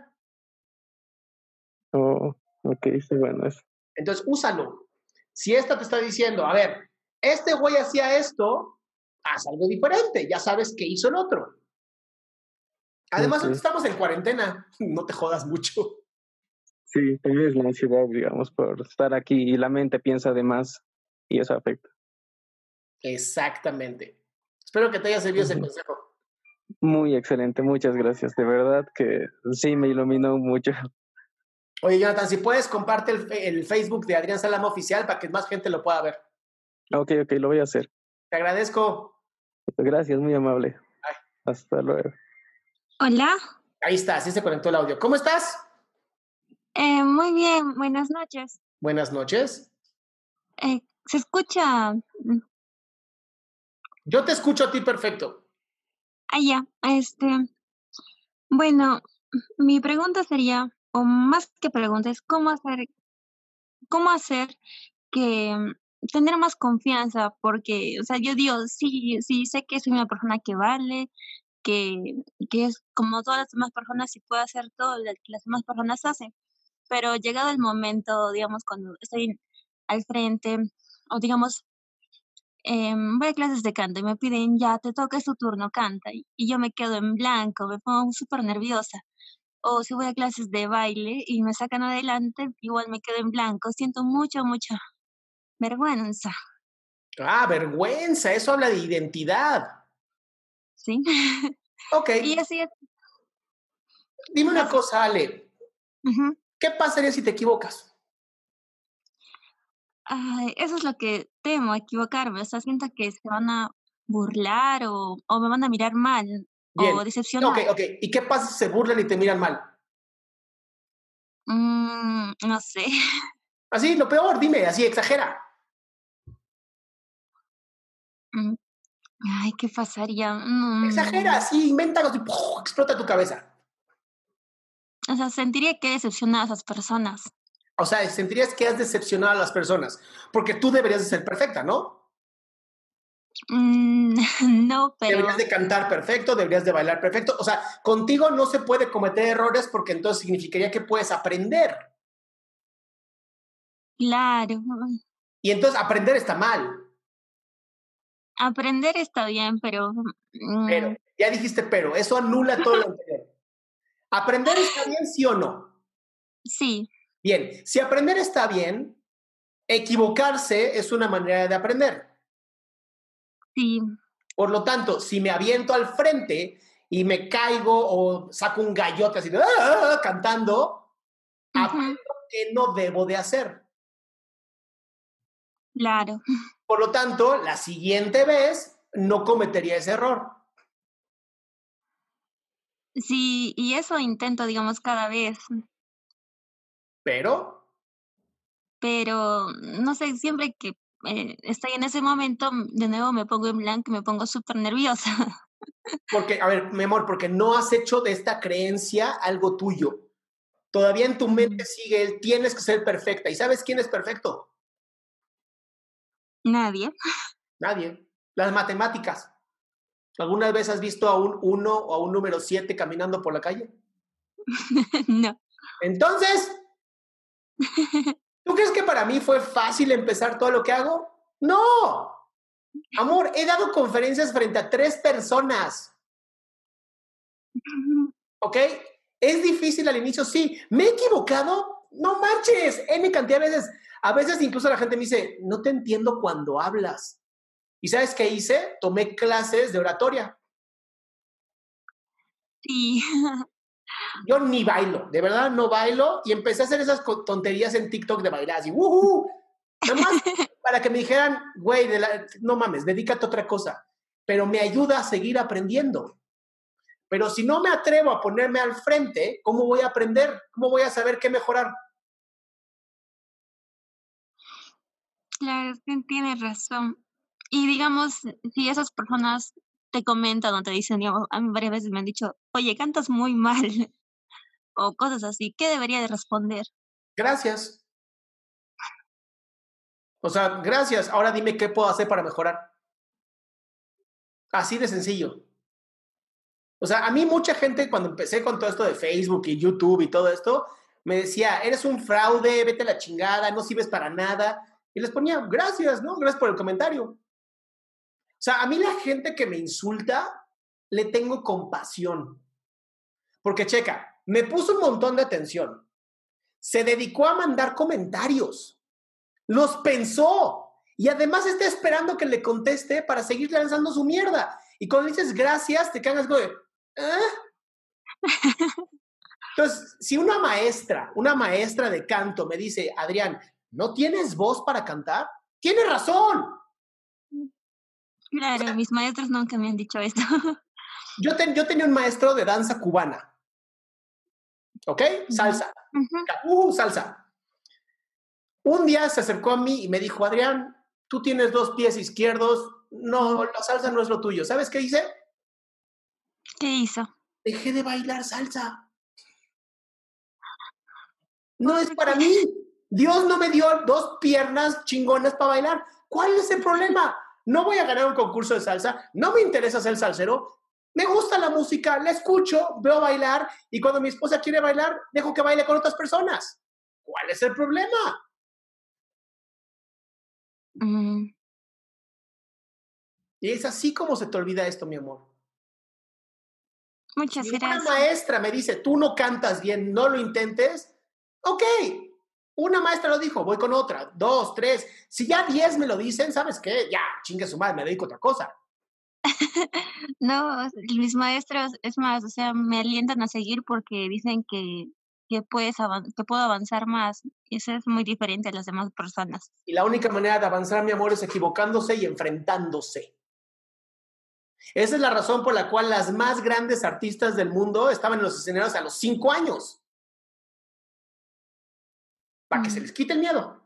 Oh, ok, sí, bueno, es, Entonces, úsalo. Si esta te está diciendo, a ver, este güey hacía esto, haz algo diferente, ya sabes que hizo el otro. Además, estamos en cuarentena, no te jodas mucho. sí, también es la ansiedad, digamos, por estar aquí y la mente piensa de más y eso afecta. Exactamente. Espero que te haya servido ese consejo. Muy excelente, muchas gracias. De verdad que sí me iluminó mucho. Oye, Jonathan, si puedes, comparte el, el Facebook de Adrián Salama Oficial para que más gente lo pueda ver. Ok, ok, lo voy a hacer. Te agradezco. Gracias, muy amable. Hasta luego. Hola, Ahí está, así se conectó el audio. ¿Cómo estás? eh, muy bien, buenas noches. Buenas noches. Eh, ¿Se escucha? Yo te escucho a ti perfecto. Ah, ya, este, bueno, mi pregunta sería, o más que pregunta, es cómo hacer, cómo hacer que mm, tener más confianza, porque, o sea, yo digo, sí, sí, sé que soy una persona que vale, que, que es como todas las demás personas y puedo hacer todo lo que las demás personas hacen, pero llegado el momento, digamos, cuando estoy al frente, o digamos, em, voy a clases de canto y me piden, ya, te toca, tu turno, canta, y, yo me quedo en blanco, me pongo súper nerviosa. O si voy a clases de baile y me sacan adelante, igual me quedo en blanco, siento mucha, mucha vergüenza, Ah, vergüenza, eso habla de identidad. ¿sí? Ok, y así es. dime una cosa, Ale. ¿Qué pasaría si te equivocas? Ay, eso es lo que temo, equivocarme, o sea, siento que se van a burlar o, o me van a mirar mal Bien. o decepcionar. Ok, ok. ¿Y qué pasa si se burlan y te miran mal? Mm, no sé. Así, lo peor, dime, así, exagera. Mm, Ay, ¿qué pasaría? Mm, Exagera, así, inventa algo, explota tu cabeza. O sea, sentiría que decepcionar a esas personas. O sea, sentirías que has decepcionado a las personas, porque tú deberías de ser perfecta, ¿no? Mm, no, pero Deberías de cantar perfecto, deberías de bailar perfecto. O sea, contigo no se puede cometer errores porque entonces significaría que puedes aprender. claro, Y entonces aprender está mal. aprender está bien, pero, mm, Pero, ya dijiste pero, eso anula todo lo anterior. ¿Aprender está bien, sí o no? sí, Bien, si aprender está bien, equivocarse es una manera de aprender. sí, Por lo tanto, si me aviento al frente y me caigo o saco un gallote así de, "Ah", cantando, aprendo que no debo de hacer. claro, Por lo tanto, la siguiente vez no cometería ese error. Sí, y eso intento, digamos, cada vez. Pero, Pero, no sé, siempre que eh, estoy en ese momento, de nuevo me pongo en blanco y me pongo súper nerviosa. porque, a ver, mi amor, porque no has hecho de esta creencia algo tuyo. Todavía en tu mente sigue el tienes que ser perfecta. ¿Y sabes quién es perfecto? Nadie. Nadie. Las matemáticas. ¿Alguna vez has visto a un 1 o a un número 7 caminando por la calle? no. Entonces, ¿tú crees que para mí fue fácil empezar todo lo que hago? No. Amor, he dado conferencias frente a tres personas. ¿Ok? ¿Es difícil al inicio? Sí. ¿Me he equivocado? No manches. N cantidad de veces. A veces incluso la gente me dice, no te entiendo cuando hablas. ¿Y sabes qué hice? Tomé clases de oratoria. Sí. Yo ni bailo, de verdad no bailo. Y empecé a hacer esas tonterías en TikTok de bailar así, ¡wujú! Nada más para que me dijeran, güey, no mames, dedícate a otra cosa. Pero me ayuda a seguir aprendiendo. Pero si no me atrevo a ponerme al frente, ¿cómo voy a aprender? ¿Cómo voy a saber qué mejorar? Claro, es que tienes razón. Y digamos, si esas personas te comentan o te dicen, digamos, a mí varias veces me han dicho, oye, cantas muy mal, o cosas así, ¿qué debería de responder? Gracias. O sea, gracias. Ahora dime qué puedo hacer para mejorar. Así de sencillo. O sea, a mí mucha gente cuando empecé con todo esto de Facebook y YouTube y todo esto, me decía, eres un fraude, vete a la chingada, no sirves para nada. Y les ponía, gracias, ¿no? Gracias por el comentario. O sea, a mí la gente que me insulta, le tengo compasión. Porque checa, me puso un montón de atención. Se dedicó a mandar comentarios. Los pensó. Y además está esperando que le conteste para seguir lanzando su mierda. Y cuando dices gracias, te cagas de... ¿eh? Entonces, si una maestra, una maestra de canto me dice, Adrián, ¿no tienes voz para cantar? Tiene razón. Claro, mis maestros nunca me han dicho esto. Yo, ten- yo tenía un maestro de danza cubana. ¿Ok? Salsa. Ujú. Uh, salsa. Un día se acercó a mí y me dijo, Adrián, tú tienes dos pies izquierdos. No, la salsa no es lo tuyo. ¿Sabes qué hice? ¿Qué hizo? Dejé de bailar salsa. No es para mí. Dios no me dio dos piernas chingonas para bailar. ¿Cuál es el problema? No voy a ganar un concurso de salsa. No me interesa ser salsero. Me gusta la música, la escucho, veo bailar y cuando mi esposa quiere bailar, dejo que baile con otras personas. ¿Cuál es el problema? Mm, Y es así como se te olvida esto, mi amor. muchas Si una gracias. maestra me dice, tú no cantas bien, no lo intentes, ok. Una maestra lo dijo, voy con otra, dos, tres. Si ya diez me lo dicen, ¿sabes qué? Ya, chingue su madre, me dedico a otra cosa. No, mis maestros, es más, o sea, me alientan a seguir porque dicen que, que puedes que puedo avanzar más. Y eso es muy diferente a las demás personas. Y la única manera de avanzar, mi amor, es equivocándose y enfrentándose. Esa es la razón por la cual las más grandes artistas del mundo estaban en los escenarios a los cinco años. Para que se les quite el miedo.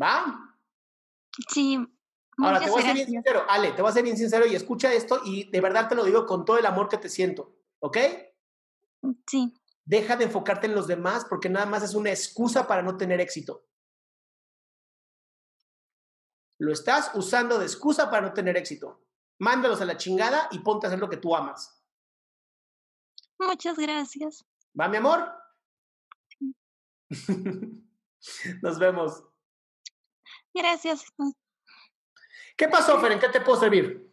¿Va? Sí, Ahora, te voy a ser bien sincero, Ale, te voy a ser bien sincero y escucha esto y de verdad te lo digo con todo el amor que te siento, ¿ok? Sí, Deja de enfocarte en los demás porque nada más es una excusa para no tener éxito. Lo estás usando de excusa para no tener éxito. Mándalos a la chingada y ponte a hacer lo que tú amas. Muchas gracias. ¿Va, mi amor? Nos vemos. Gracias. ¿Qué pasó, Fer? ¿En qué te puedo servir?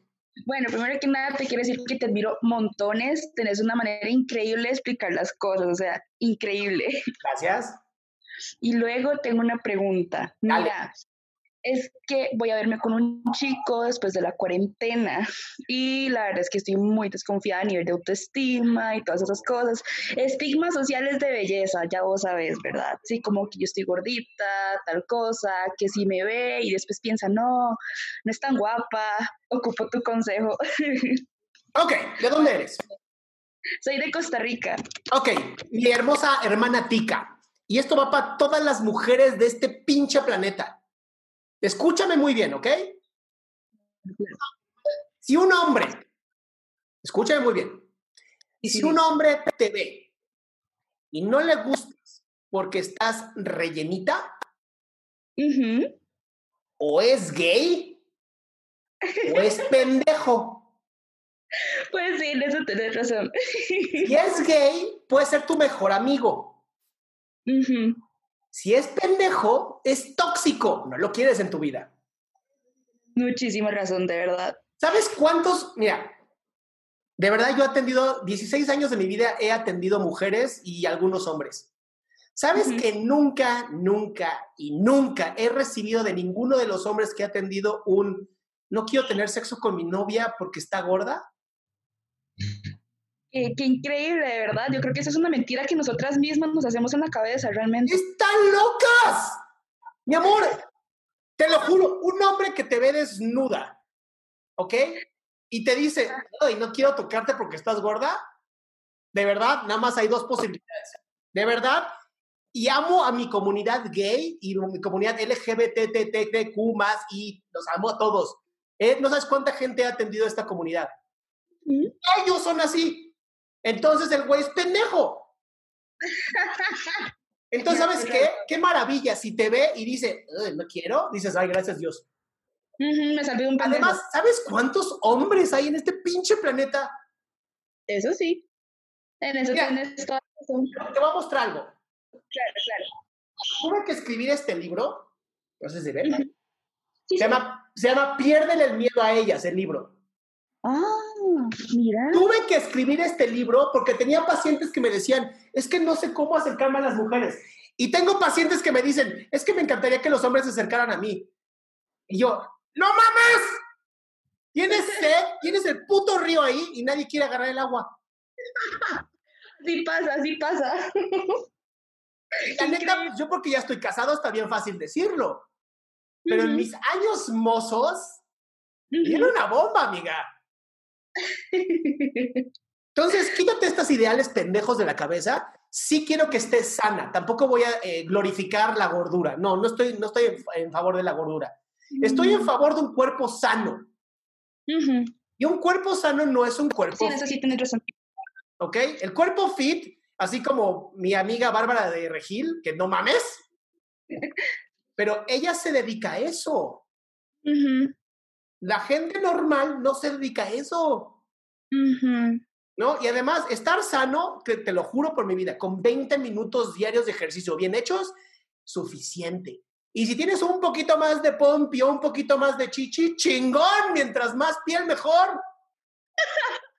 Bueno, primero que nada te quiero decir que te admiro montones, tenés una manera increíble de explicar las cosas, o sea, increíble. Gracias. Y luego tengo una pregunta. Dale. Es que voy a verme con un chico después de la cuarentena y la verdad es que estoy muy desconfiada a nivel de autoestima y todas esas cosas. Estigmas sociales de belleza, ya vos sabés, ¿verdad? Sí, como que yo estoy gordita, tal cosa, que si me ve y después piensa, no, no es tan guapa, ocupo tu consejo. Ok, ¿de dónde eres? Soy de Costa Rica. Ok, mi hermosa hermana Tica. Y esto va para todas las mujeres de este pinche planeta. Escúchame muy bien, ¿ok? Si un hombre, escúchame muy bien, y si un hombre te ve y no le gustas porque estás rellenita, o es gay, o es pendejo. Pues sí, en eso tenés razón. Si es gay, puede ser tu mejor amigo. Si es pendejo, es tóxico. No lo quieres en tu vida. Muchísima razón, de verdad. ¿Sabes cuántos? Mira, de verdad yo he atendido, 16 años de mi vida he atendido mujeres y algunos hombres. ¿Sabes que nunca, nunca y nunca he recibido de ninguno de los hombres que he atendido un no quiero tener sexo con mi novia porque está gorda? Qué, increíble, de verdad. Yo creo que esa es una mentira que nosotras mismas nos hacemos en la cabeza, realmente. ¡Están locas! Mi amor, te lo juro, un hombre que te ve desnuda, ¿ok? Y te dice, ay, no quiero tocarte porque estás gorda. De verdad, nada más hay dos posibilidades. De verdad, y amo a mi comunidad gay y mi comunidad LGBTTQ más y los amo a todos. Eh, no sabes cuánta gente ha atendido a esta comunidad. Ellos son así. Entonces el güey es pendejo. Entonces, ¿sabes qué? Qué maravilla. Si te ve y dice, no quiero, dices, ay, gracias Dios. me salió un pendejo. Además, ¿sabes cuántos hombres hay en este pinche planeta? Eso sí. En eso tienes toda Te voy a mostrar algo. Claro, claro. Tuve que escribir este libro. No sé si ve. se, llama, se llama Piérdele el miedo a ellas, el libro. Ah, mira. Tuve que escribir este libro porque tenía pacientes que me decían, es que no sé cómo acercarme a las mujeres. Y tengo pacientes que me dicen, es que me encantaría que los hombres se acercaran a mí. Y yo, ¡no mames! Tienes sed, tienes el puto río ahí y nadie quiere agarrar el agua. Sí pasa, sí pasa. La neta, pues, yo porque ya estoy casado está bien fácil decirlo. Pero en mis años mozos, tiene una bomba, amiga. Entonces, quítate estas ideales pendejos de la cabeza. Sí quiero que estés sana. Tampoco voy a eh, glorificar la gordura. No, no estoy, no estoy en, favor de la gordura. Estoy en favor de un cuerpo sano. Y un cuerpo sano no es un cuerpo. Sí, eso sí tienes razón. ¿Ok? El cuerpo fit, así como mi amiga Bárbara de Regil, que no mames, pero ella se dedica a eso. La gente normal no se dedica a eso. ¿No? Y además, estar sano, te, te, lo juro por mi vida, con 20 minutos diarios de ejercicio bien hechos, suficiente. Y si tienes un poquito más de pompi o un poquito más de chichi, chingón, mientras más piel, mejor.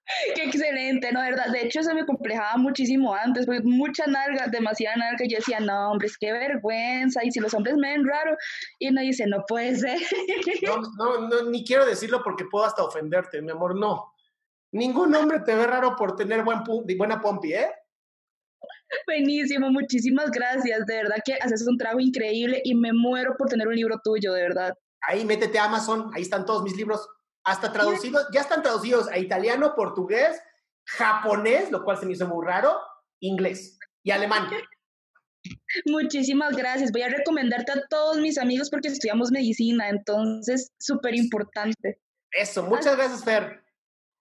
Qué excelente, ¿no? De verdad. De hecho, eso me complejaba muchísimo antes, porque mucha nalga, demasiada nalga. Y yo decía, no, hombre, es que vergüenza. Y si los hombres me ven raro, y uno dice, no puede ser. No, no, no, ni quiero decirlo porque puedo hasta ofenderte, mi amor, no. Ningún hombre te ve raro por tener buen buena pompi, ¿eh? Buenísimo, muchísimas gracias. De verdad que haces un trabajo increíble y me muero por tener un libro tuyo, de verdad. Ahí métete a Amazon, ahí están todos mis libros hasta traducidos, ya están traducidos a italiano, portugués, japonés, lo cual se me hizo muy raro, inglés y alemán. Muchísimas gracias. Voy a recomendarte a todos mis amigos porque estudiamos medicina, entonces súper importante. Eso, muchas gracias, Fer.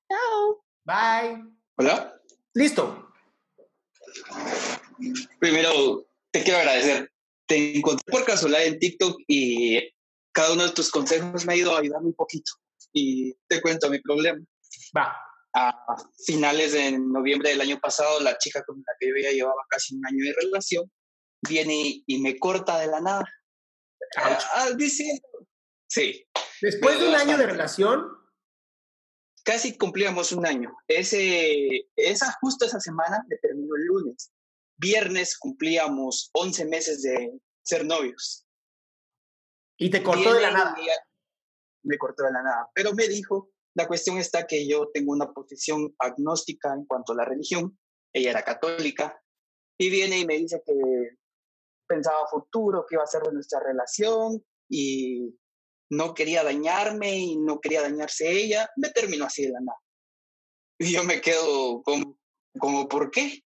Chao. Bye. Hola. Listo. Primero, te quiero agradecer. Te encontré por casualidad en TikTok y cada uno de tus consejos me ha ido a ayudarme un poquito y te cuento mi problema. Va. A finales de noviembre del año pasado, la chica con la que yo ya llevaba casi un año de relación viene y, me corta de la nada. Ah, ah diciendo. Sí. Después de un año de relación. Casi cumplíamos un año. Ese, esa, justo esa semana me terminó el lunes. Viernes cumplíamos 11 meses de ser novios. Y te cortó de la nada. y Me cortó de la nada. Pero me dijo, la cuestión está que yo tengo una posición agnóstica en cuanto a la religión. Ella era católica. Y viene y me dice que pensaba futuro, que iba a ser de nuestra relación y no quería dañarme y no quería dañarse ella. Me terminó así de la nada. Y yo me quedo como, como ¿por qué?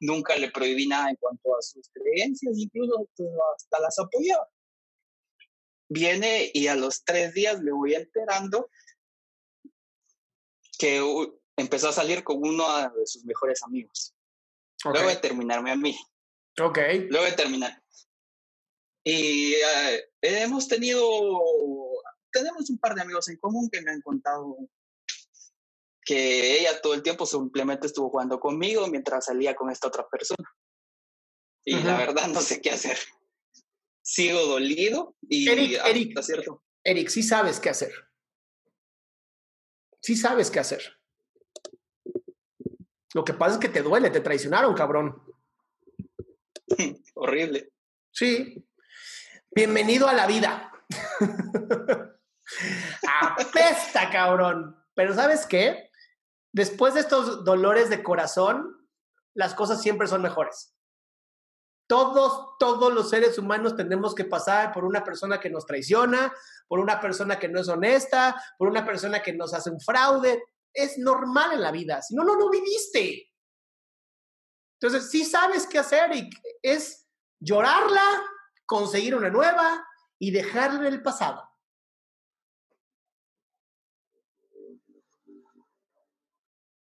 Nunca le prohibí nada en cuanto a sus creencias, incluso pues, hasta las apoyaba viene y a los tres días me voy enterando que uh, empezó a salir con uno de sus mejores amigos. Luego de terminarme a mí. Ok. Luego de terminar. Y eh, hemos tenido, tenemos un par de amigos en común que me han contado que ella todo el tiempo simplemente estuvo jugando conmigo mientras salía con esta otra persona. Y la Ujú. verdad no sé qué hacer. Sigo dolido y Eric, Eric. cierto Eric, sí sabes qué hacer. Sí sabes qué hacer. Lo que pasa es que te duele, te traicionaron, cabrón. horrible. Sí. Bienvenido a la vida. Apesta, cabrón. Pero ¿sabes qué? Después de estos dolores de corazón, las cosas siempre son mejores. Todos, todos los seres humanos tenemos que pasar por una persona que nos traiciona, por una persona que no es honesta, por una persona que nos hace un fraude. Es normal en la vida. Si no, no, no viviste. Entonces, sí sabes qué hacer y es llorarla, conseguir una nueva y dejarla en el pasado.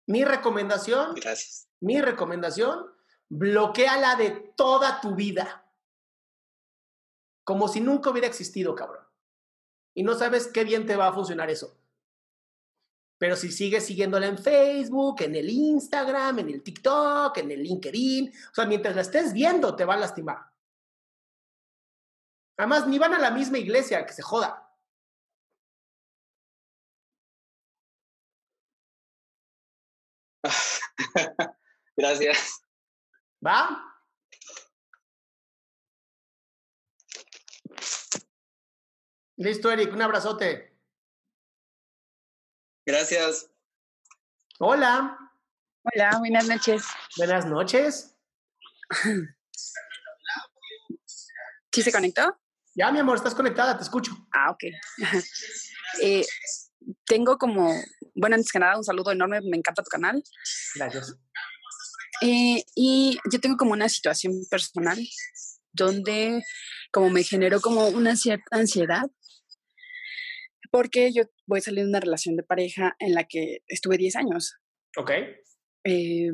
Mi recomendación, Gracias. mi recomendación, bloqueala de toda tu vida. Como si nunca hubiera existido, cabrón. Y no sabes qué bien te va a funcionar eso. Pero si sigues siguiéndola en Facebook, en el Instagram, en el TikTok, en el LinkedIn, o sea, mientras la estés viendo, te va a lastimar. Además, ni van a la misma iglesia, que se joda. Gracias. ¿Va? Listo, Eric, un abrazote. Gracias. Hola, Hola, buenas noches. buenas noches. ¿Sí se conectó? Ya, mi amor, estás conectada, te escucho. Ah, ok. Eh, tengo como, bueno, antes que nada, un saludo enorme, me encanta tu canal. Gracias. Eh, y yo tengo como una situación personal donde como me generó como una cierta ansiedad porque yo voy a salir de una relación de pareja en la que estuve 10 años. Ok. Eh,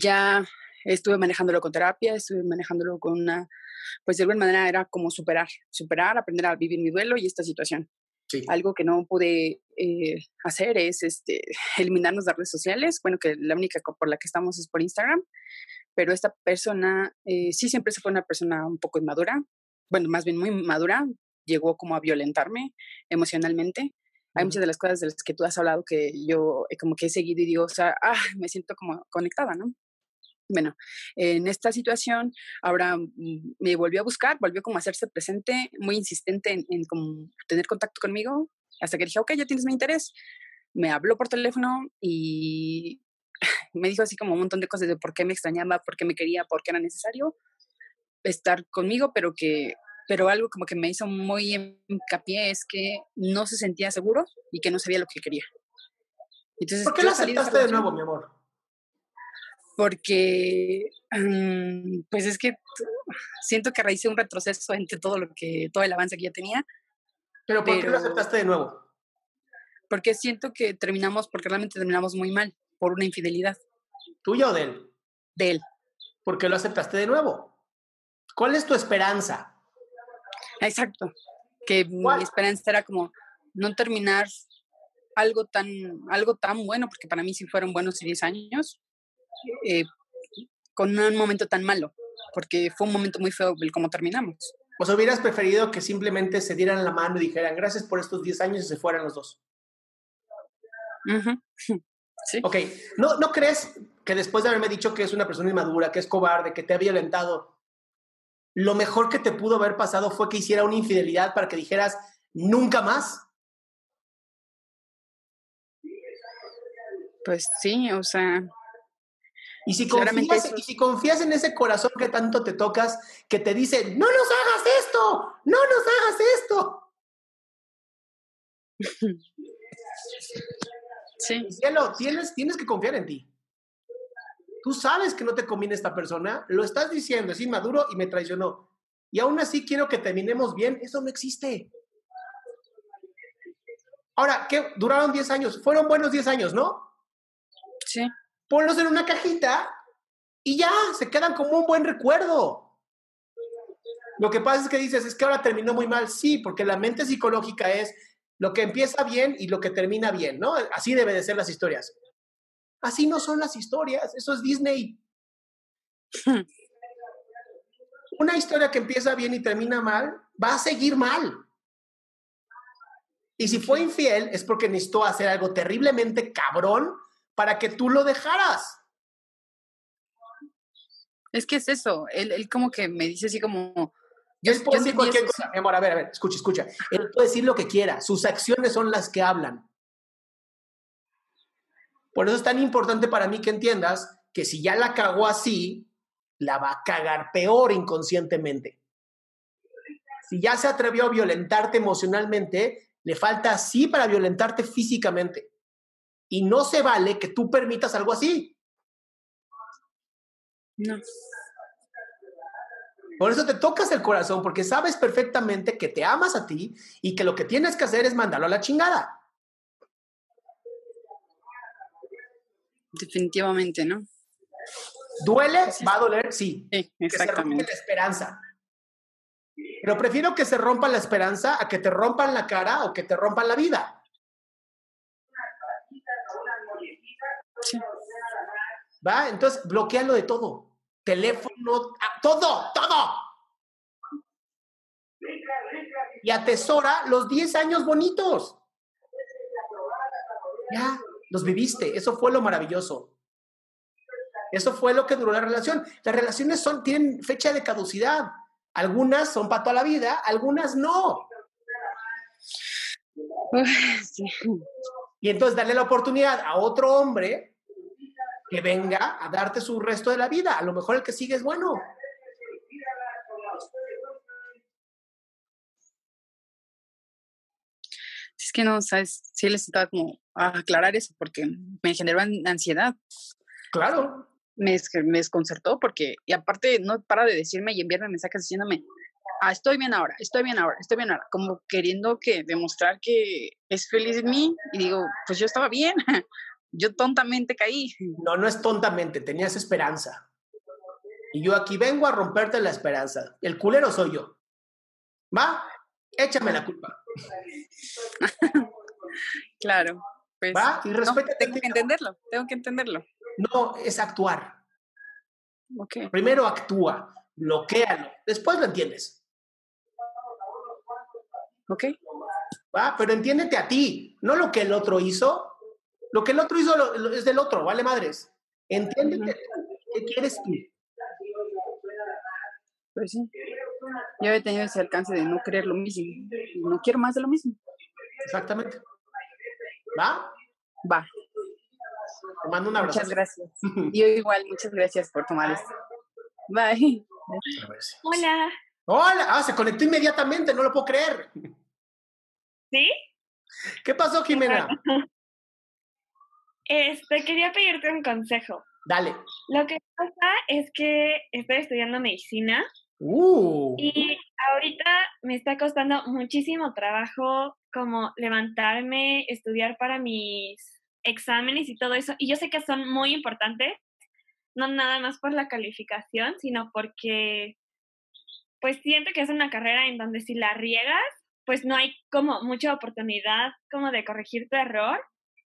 ya estuve manejándolo con terapia, estuve manejándolo con una, pues de alguna manera era como superar, superar, aprender a vivir mi duelo y esta situación. Sí. Algo que no pude eh, hacer es este, eliminarnos de redes sociales. Bueno, que la única por la que estamos es por Instagram, pero esta persona eh, sí siempre se fue una persona un poco inmadura, bueno, más bien muy madura, llegó como a violentarme emocionalmente. Hay muchas de las cosas de las que tú has hablado que yo como que he seguido y digo, o sea, ah, me siento como conectada, ¿no? Bueno, en esta situación, ahora mm, me volvió a buscar, volvió como a hacerse presente, muy insistente en, en como tener contacto conmigo, hasta que dije, ok, ya tienes mi interés. Me habló por teléfono y me dijo así como un montón de cosas de por qué me extrañaba, por qué me quería, por qué era necesario estar conmigo, pero que pero algo como que me hizo muy hincapié es que no se sentía seguro y que no sabía lo que quería. Entonces, ¿Por qué lo aceptaste de nuevo, mi amor? Porque, mm, pues es que siento que hice un retroceso entre todo lo que, todo el avance que ya tenía. ¿Pero por qué lo aceptaste de nuevo? Porque siento que terminamos, porque realmente terminamos muy mal, por una infidelidad ¿Tuya o de él? de él. ¿Por qué lo aceptaste de nuevo? ¿Cuál es tu esperanza? Exacto. Que mi esperanza era como no terminar algo tan, algo tan bueno, porque para mí sí fueron buenos 10 años, eh, con un momento tan malo, porque fue un momento muy feo el cómo terminamos. O sea, hubieras preferido que simplemente se dieran la mano y dijeran gracias por estos 10 años y se fueran los dos. Ujú. Sí. Ok, ¿No, ¿no crees que después de haberme dicho que es una persona inmadura, que es cobarde, que te ha violentado, lo mejor que te pudo haber pasado fue que hiciera una infidelidad para que dijeras nunca más? Pues sí, o sea. Y si, confías, y si confías en ese corazón que tanto te tocas, que te dice, no nos hagas esto, no nos hagas esto. Sí. Cielo, tienes, tienes que confiar en ti. Tú sabes que no te conviene esta persona, lo estás diciendo, es inmaduro y me traicionó. Y aún así quiero que terminemos bien, eso no existe. Ahora, ¿qué? Duraron 10 años, fueron buenos 10 años, ¿no? Sí. Ponlos en una cajita y ya, se quedan como un buen recuerdo. Lo que pasa es que dices, es que ahora terminó muy mal. Sí, porque la mente psicológica es lo que empieza bien y lo que termina bien, ¿no? Así debe de ser las historias. Así no son las historias, eso es Disney. Una historia que empieza bien y termina mal, va a seguir mal. Y si fue infiel es porque necesitó hacer algo terriblemente cabrón para que tú lo dejaras. Es que es eso, él, él como que me dice así como... Yo, él puede decir cualquier cosa, mi amor, a ver, a ver, escucha, escucha. Él puede decir lo que quiera, sus acciones son las que hablan. Por eso es tan importante para mí que entiendas que si ya la cagó así, la va a cagar peor inconscientemente. Si ya se atrevió a violentarte emocionalmente, le falta así para violentarte físicamente. Y no se vale que tú permitas algo así. No. Por eso te tocas el corazón, porque sabes perfectamente que te amas a ti y que lo que tienes que hacer es mandarlo a la chingada. Definitivamente, ¿no? ¿Duele? ¿Va a doler? Sí. Sí, Que se rompe exactamente. la esperanza. Pero prefiero que se rompa la esperanza a que te rompan la cara o que te rompan la vida. ¿Va? Entonces, bloquealo de todo. Teléfono, todo, todo. Y atesora los 10 años bonitos. Ya, los viviste. Eso fue lo maravilloso. Eso fue lo que duró la relación. Las relaciones son, tienen fecha de caducidad. Algunas son para toda la vida, algunas no. Sí. Y entonces darle la oportunidad a otro hombre que venga a darte su resto de la vida. A lo mejor el que sigue es bueno. Es que no, sabes, sí les estaba como a aclarar eso porque me generó an- ansiedad. Claro. Me, me desconcertó porque, y aparte no para de decirme y enviarme mensajes diciéndome, ah, estoy bien ahora, estoy bien ahora, estoy bien ahora, como queriendo que demostrar que es feliz en mí y digo, pues yo estaba bien, yo tontamente caí. No, no es tontamente, tenías esperanza. Y yo aquí vengo a romperte la esperanza. El culero soy yo. ¿Va? Échame la culpa. Claro, pues ¿Va? Y no, respétate a tengo que entenderlo, tengo que entenderlo. No, es actuar. Ok. Primero actúa, bloquealo, después lo entiendes. Ok. ¿Va? Pero entiéndete a ti, no lo que el otro hizo. Lo que el otro hizo lo- lo- es del otro, vale madres. Entiéndete tú. ¿Qué quieres tú? Pues sí. Yo he tenido ese alcance de no querer lo mismo. y No quiero más de lo mismo. Exactamente. ¿Va? Va. Te mando un abrazo. Muchas gracias. Yo igual, muchas gracias por tomar esto. Bye. Hola. Hola, ah, se conectó inmediatamente, no lo puedo creer. ¿Sí? ¿Qué pasó, Jimena? Este, quería pedirte un consejo. Dale. Lo que pasa es que estoy estudiando medicina Uh, y ahorita me está costando muchísimo trabajo como levantarme, estudiar para mis exámenes y todo eso. Y yo sé que son muy importantes, no nada más por la calificación, sino porque pues siento que es una carrera en donde si la riegas, pues no hay como mucha oportunidad como de corregir tu error,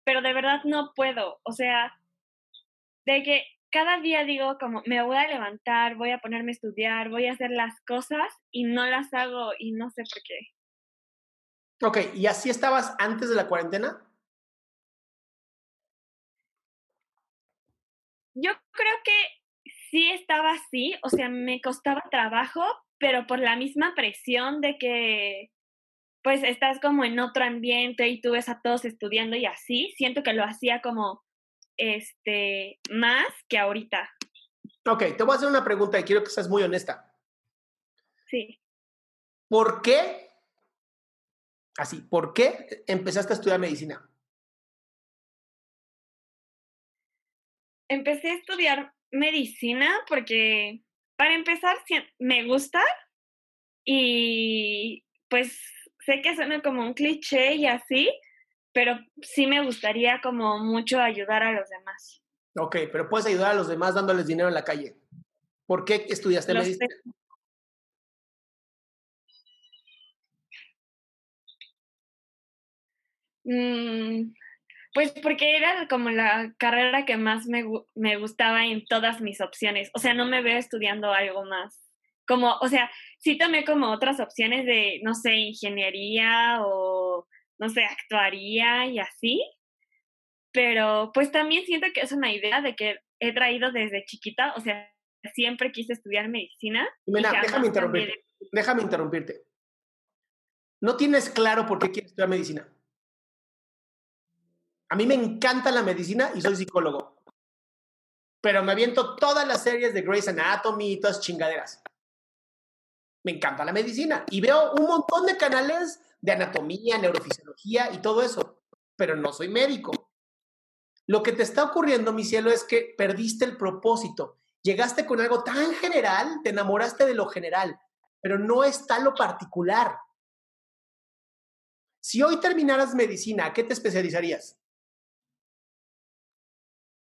pero de verdad no puedo, o sea, de que cada día digo como me voy a levantar, voy a ponerme a estudiar, voy a hacer las cosas y no las hago y no sé por qué. ok, ¿y así estabas antes de la cuarentena? Yo creo que sí estaba así, o sea, me costaba trabajo, pero por la misma presión de que pues estás como en otro ambiente y tú ves a todos estudiando y así, siento que lo hacía como este más que ahorita. Ok, te voy a hacer una pregunta y quiero que seas muy honesta. Sí. ¿Por qué? Así, ¿por qué empezaste a estudiar medicina? Empecé a estudiar medicina porque, para empezar, me gusta y pues sé que suena como un cliché y así, pero sí me gustaría como mucho ayudar a los demás. Ok, pero puedes ayudar a los demás dándoles dinero en la calle. ¿Por qué estudiaste medicina? Mm, pues porque era como la carrera que más me, me gustaba en todas mis opciones. O sea, no me veo estudiando algo más. Como, o sea, sí tomé como otras opciones de, no sé, ingeniería o, no sé, actuaría y así. Pero pues también siento que es una idea de que he traído desde chiquita, o sea, siempre quise estudiar medicina. déjame interrumpirte. Déjame interrumpirte. ¿No tienes claro por qué quieres estudiar medicina? A mí me encanta la medicina y soy psicólogo. Pero me aviento todas las series de Grey's Anatomy y todas chingaderas. Me encanta la medicina y veo un montón de canales de anatomía, neurofisiología y todo eso, pero no soy médico. Lo que te está ocurriendo, mi cielo, es que perdiste el propósito. Llegaste con algo tan general, te enamoraste de lo general, pero no está lo particular. Si hoy terminaras medicina, ¿a qué te especializarías?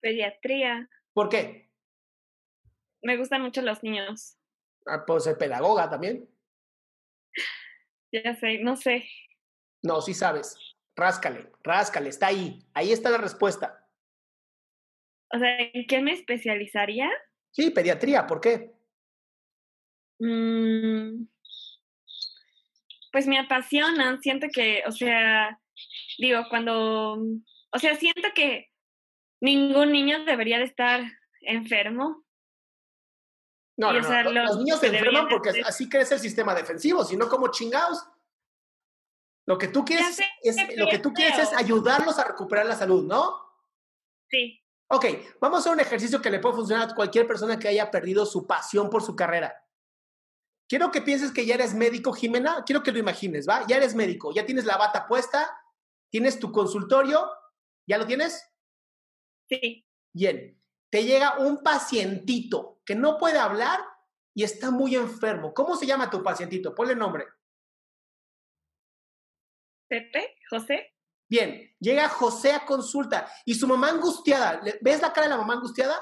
Pediatría. ¿Por qué? Me gustan mucho los niños. Ah, puedo ser pedagoga también. Ya sé, no sé. No, sí sabes. Ráscale, ráscale, está ahí. Ahí está la respuesta. O sea, ¿en qué me especializaría? Sí, pediatría, ¿por qué? Mm, pues me apasionan, siento que, o sea, digo, cuando, o sea, siento que ningún niño debería de estar enfermo. No, no, no. Los, niños se enferman porque así crece el sistema defensivo, sino como chingados. Lo que tú quieres es, lo que tú quieres es ayudarlos a recuperar la salud, ¿no? Sí. Ok, vamos a hacer un ejercicio que le puede funcionar a cualquier persona que haya perdido su pasión por su carrera. Quiero que pienses que ya eres médico, Jimena. Quiero que lo imagines, ¿va? Ya eres médico, ya tienes la bata puesta, tienes tu consultorio, ¿ya lo tienes? Sí. Bien, te llega un pacientito que no puede hablar y está muy enfermo. ¿Cómo se llama tu pacientito? Ponle nombre. Pepe, José. Bien, llega José a consulta y su mamá angustiada. ¿Ves la cara de la mamá angustiada?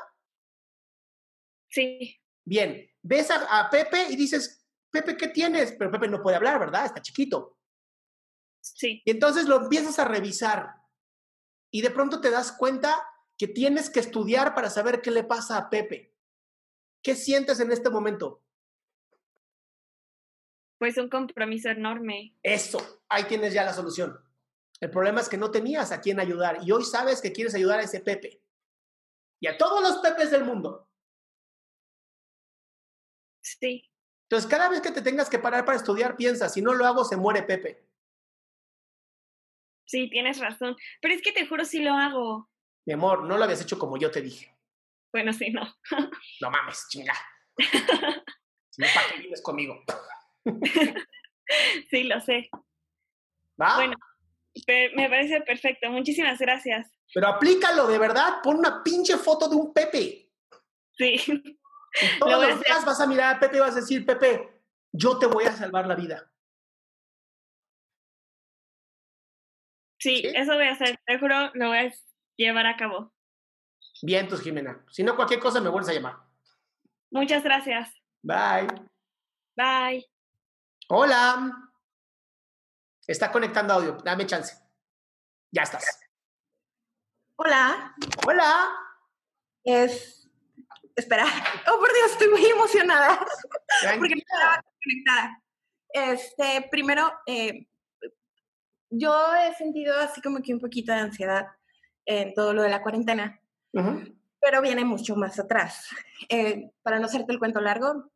Sí. Bien, ves a, a Pepe y dices, Pepe, ¿qué tienes? Pero Pepe no puede hablar, ¿verdad? Está chiquito. Sí. Y entonces lo empiezas a revisar y de pronto te das cuenta que tienes que estudiar para saber qué le pasa a Pepe. ¿Qué sientes en este momento? Pues un compromiso enorme. Eso, ahí tienes ya la solución. El problema es que no tenías a quién ayudar y hoy sabes que quieres ayudar a ese Pepe y a todos los Pepes del mundo. Sí. Entonces, cada vez que te tengas que parar para estudiar, piensa, si no lo hago, se muere Pepe. Sí, tienes razón. Pero es que te juro, si lo hago. Mi amor, no lo habías hecho como yo te dije. Bueno, sí, no. no mames, chinga. si no, ¿para qué vives conmigo? sí, lo sé. ¿Va? Bueno, me parece perfecto. Muchísimas gracias. Pero aplícalo, de verdad. Pon una pinche foto de un Pepe. Sí. Y todos los días vas a mirar a Pepe y vas a decir, Pepe, yo te voy a salvar la vida. Sí, ¿Sí? eso voy a hacer. Te juro, lo voy a llevar a cabo. Bien, tus Jimena. Si no, cualquier cosa me vuelves a llamar. Muchas gracias. Bye. Bye. Hola. Está conectando audio. Dame chance. Ya estás. Hola. Hola. Es. Espera. Oh, por Dios, estoy muy emocionada. Porque no estaba conectada. Este, primero, eh, yo he sentido así como que un poquito de ansiedad en todo lo de la cuarentena, uh -huh. pero viene mucho más atrás. Eh, para no hacerte el cuento largo,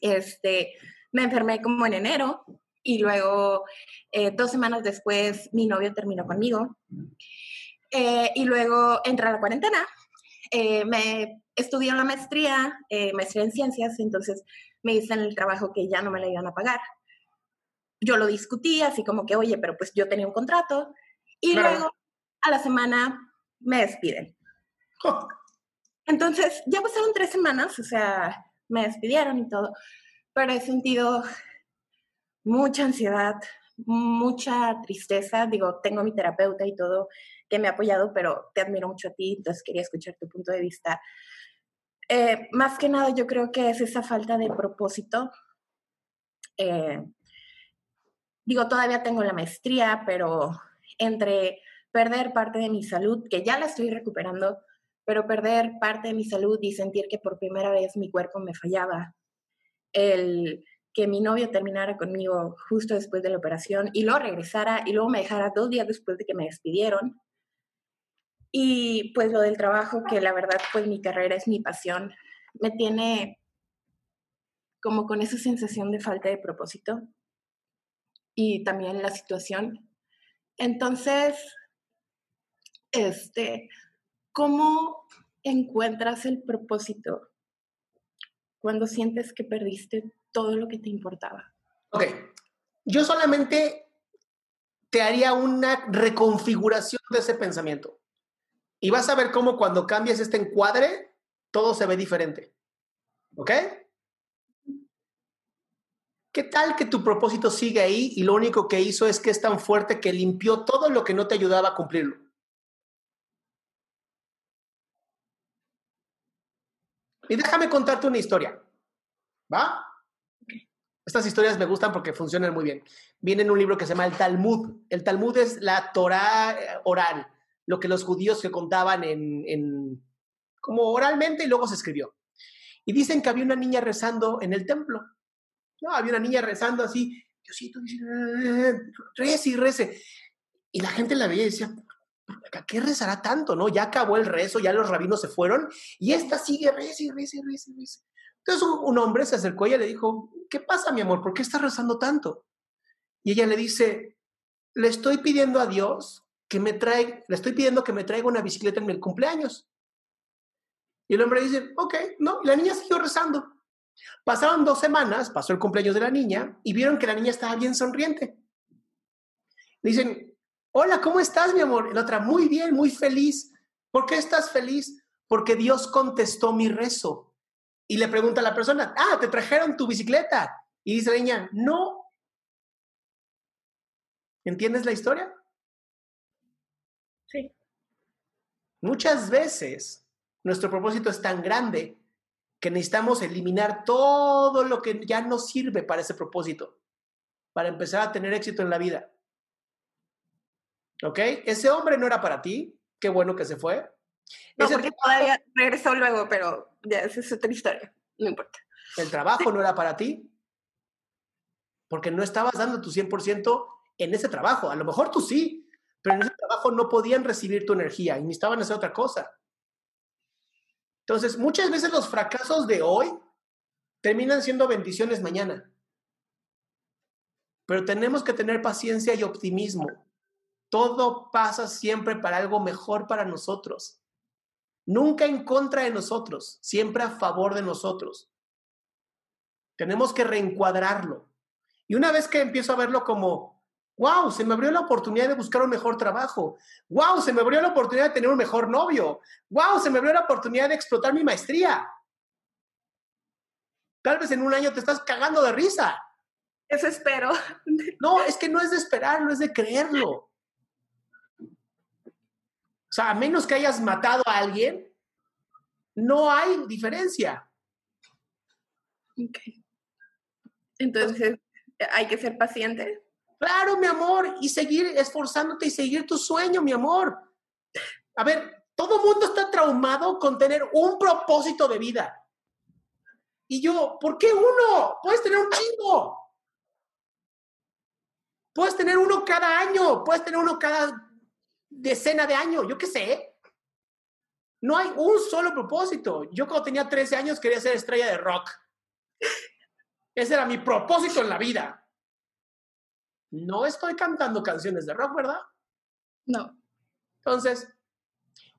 este, me enfermé como en enero y luego eh, dos semanas después mi novio terminó conmigo. Eh, y luego entré a la cuarentena. Me estudié la maestría, maestría en ciencias, entonces me dicen el trabajo que ya no me la iban a pagar. Yo lo discutí así como que, oye, pero pues yo tenía un contrato. Y luego a la semana me despiden. Entonces, ya pasaron tres semanas, o sea, me despidieron y todo, pero he sentido mucha ansiedad, mucha tristeza. Digo, tengo mi terapeuta y todo que me ha apoyado, pero te admiro mucho a ti, entonces quería escuchar tu punto de vista. Eh, más que nada, yo creo que es esa falta de propósito. Eh, digo, todavía tengo la maestría, pero entre perder parte de mi salud, que ya la estoy recuperando, pero perder parte de mi salud y sentir que por primera vez mi cuerpo me fallaba, el que mi novio terminara conmigo justo después de la operación y luego regresara y luego me dejara dos días después de que me despidieron. Y pues lo del trabajo, que la verdad pues mi carrera es mi pasión, me tiene como con esa sensación de falta de propósito y también la situación. Entonces, este, ¿cómo encuentras el propósito cuando sientes que perdiste todo lo que te importaba? Ok, yo solamente te haría una reconfiguración de ese pensamiento. Y vas a ver cómo cuando cambias este encuadre, todo se ve diferente. ¿Ok? ¿Qué tal que tu propósito sigue ahí y lo único que hizo es que es tan fuerte que limpió todo lo que no te ayudaba a cumplirlo? Y déjame contarte una historia. ¿Va? Estas historias me gustan porque funcionan muy bien. Viene en un libro que se llama el Talmud. El Talmud es la Torah eh, oral, lo que los judíos se contaban en, en, como oralmente y luego se escribió. Y dicen que había una niña rezando en el templo. No, había una niña rezando así, Diosito, rece y rece. Y la gente la veía y decía, ¿a qué rezará tanto? ¿No? Ya acabó el rezo, ya los rabinos se fueron y esta sigue rece y rece, rece, rece. Entonces un, hombre se acercó y le dijo, ¿qué pasa, mi amor? ¿Por qué estás rezando tanto? Y ella le dice, le estoy pidiendo a Dios que me traiga, le estoy pidiendo que me traiga una bicicleta en mi cumpleaños. Y el hombre dice, ok, no, y la niña siguió rezando. Pasaron dos semanas, pasó el cumpleaños de la niña y vieron que la niña estaba bien sonriente. Dicen, hola, ¿cómo estás, mi amor? Y la otra, muy bien, muy feliz. ¿Por qué estás feliz? Porque Dios contestó mi rezo y le pregunta a la persona, ah, te trajeron tu bicicleta. Y dice la niña, no. ¿Entiendes la historia? Sí. Muchas veces nuestro propósito es tan grande que necesitamos eliminar todo lo que ya no sirve para ese propósito, para empezar a tener éxito en la vida. ¿Ok? Ese hombre no era para ti, qué bueno que se fue. No, porque todavía regresó luego, pero ya esa es otra historia, no importa. ¿El trabajo no era para ti? Porque no estabas dando tu 100% en ese trabajo. A lo mejor tú sí, pero en ese trabajo no podían recibir tu energía y necesitaban hacer otra cosa. Entonces, muchas veces los fracasos de hoy terminan siendo bendiciones mañana. Pero tenemos que tener paciencia y optimismo. Todo pasa siempre para algo mejor para nosotros. Nunca en contra de nosotros, siempre a favor de nosotros. Tenemos que reencuadrarlo. Y una vez que empiezo a verlo como, wow, se me abrió la oportunidad de buscar un mejor trabajo. Wow, se me abrió la oportunidad de tener un mejor novio. Wow, se me abrió la oportunidad de explotar mi maestría. Tal vez en un año te estás cagando de risa. Eso espero. No, es que no es de esperarlo, es de creerlo. O sea, a menos que hayas matado a alguien, no hay diferencia. Ok. Entonces, hay que ser paciente. Claro, mi amor, y seguir esforzándote y seguir tu sueño, mi amor. A ver, todo el mundo está traumado con tener un propósito de vida. Y yo, ¿por qué uno? Puedes tener un chingo. Puedes tener uno cada año, puedes tener uno cada decena de años, yo qué sé. No hay un solo propósito. Yo cuando tenía 13 años quería ser estrella de rock. Ese era mi propósito en la vida. No estoy cantando canciones de rock, ¿verdad? No. Entonces,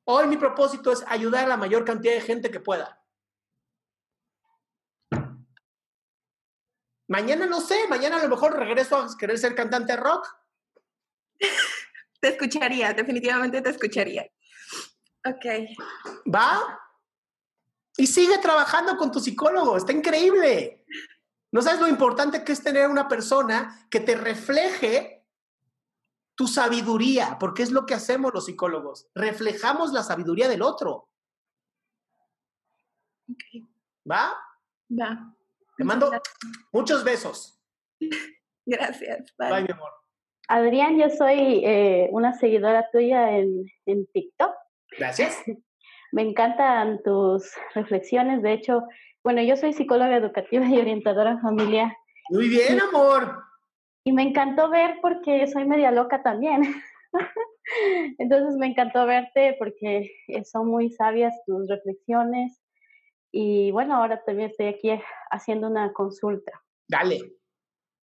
hoy mi propósito es ayudar a la mayor cantidad de gente que pueda. Mañana no sé, mañana a lo mejor regreso a querer ser cantante de rock. Te escucharía, definitivamente te escucharía. Ok. ¿Va? Y sigue trabajando con tu psicólogo, está increíble. No sabes lo importante que es tener una persona que te refleje tu sabiduría, porque es lo que hacemos los psicólogos. Reflejamos la sabiduría del otro. Ok. ¿Va? Va. Te mando muchos besos. Gracias. Bye, Bye. mi amor. Adrián, yo soy eh, una seguidora tuya en, en TikTok. Gracias. Me encantan tus reflexiones. De hecho, bueno, yo soy psicóloga educativa y orientadora en familia. Muy bien, amor. Y me encantó ver porque soy media loca también. Entonces me encantó verte porque eh, son muy sabias tus reflexiones. Y bueno, ahora también estoy aquí haciendo una consulta. Dale.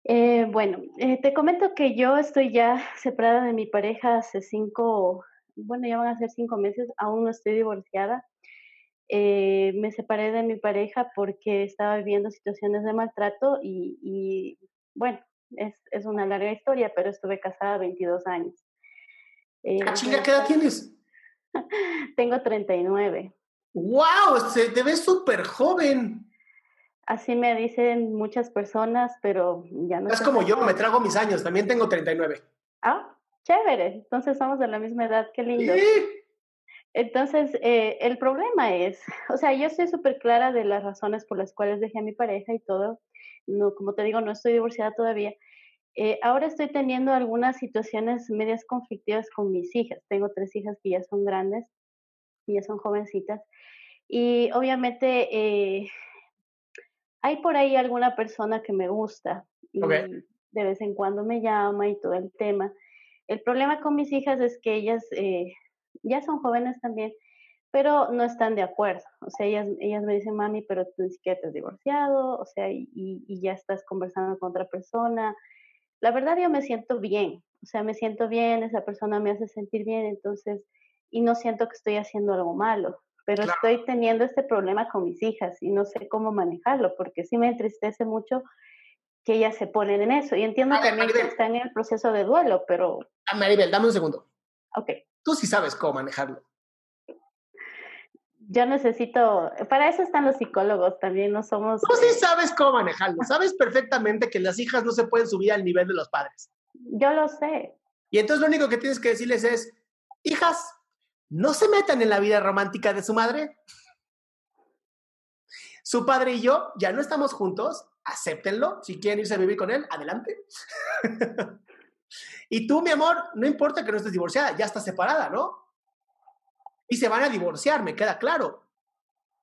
Eh, bueno, eh, te comento que yo estoy ya separada de mi pareja hace cinco, bueno, ya van a ser cinco meses, aún no estoy divorciada. Eh, me separé de mi pareja porque estaba viviendo situaciones de maltrato y, y bueno, es, es, una larga historia, pero estuve casada 22 años. Eh, ¿A chinga qué edad tienes? Tengo 39. ¡Wow! Se te ves súper joven. Así me dicen muchas personas, pero ya no. Es como yo, me trago mis años, también tengo 39. Ah, chévere. Entonces somos de la misma edad, qué lindo. Sí. Entonces, eh, el problema es, o sea, yo estoy súper clara de las razones por las cuales dejé a mi pareja y todo. No, como te digo, no estoy divorciada todavía. Eh, ahora estoy teniendo algunas situaciones medias conflictivas con mis hijas. Tengo tres hijas que ya son grandes, y ya son jovencitas. Y obviamente eh, hay por ahí alguna persona que me gusta y okay. de vez en cuando me llama y todo el tema. El problema con mis hijas es que ellas eh, ya son jóvenes también, pero no están de acuerdo. O sea, ellas, ellas me dicen, mami, pero tú ni siquiera te has divorciado, o sea, y, y ya estás conversando con otra persona. La verdad yo me siento bien, o sea, me siento bien, esa persona me hace sentir bien, entonces, y no siento que estoy haciendo algo malo pero claro. estoy teniendo este problema con mis hijas y no sé cómo manejarlo, porque sí me entristece mucho que ellas se ponen en eso. Y entiendo ver, también Maribel. que están en el proceso de duelo, pero... Maribel, dame un segundo. Ok. Tú sí sabes cómo manejarlo. Yo necesito, para eso están los psicólogos también, no somos... Tú sí sabes cómo manejarlo, sabes perfectamente que las hijas no se pueden subir al nivel de los padres. Yo lo sé. Y entonces lo único que tienes que decirles es, hijas, no se metan en la vida romántica de su madre. Su padre y yo ya no estamos juntos, acéptenlo. Si quieren irse a vivir con él, adelante. y tú, mi amor, no importa que no estés divorciada, ya estás separada, ¿no? Y se van a divorciar, me queda claro.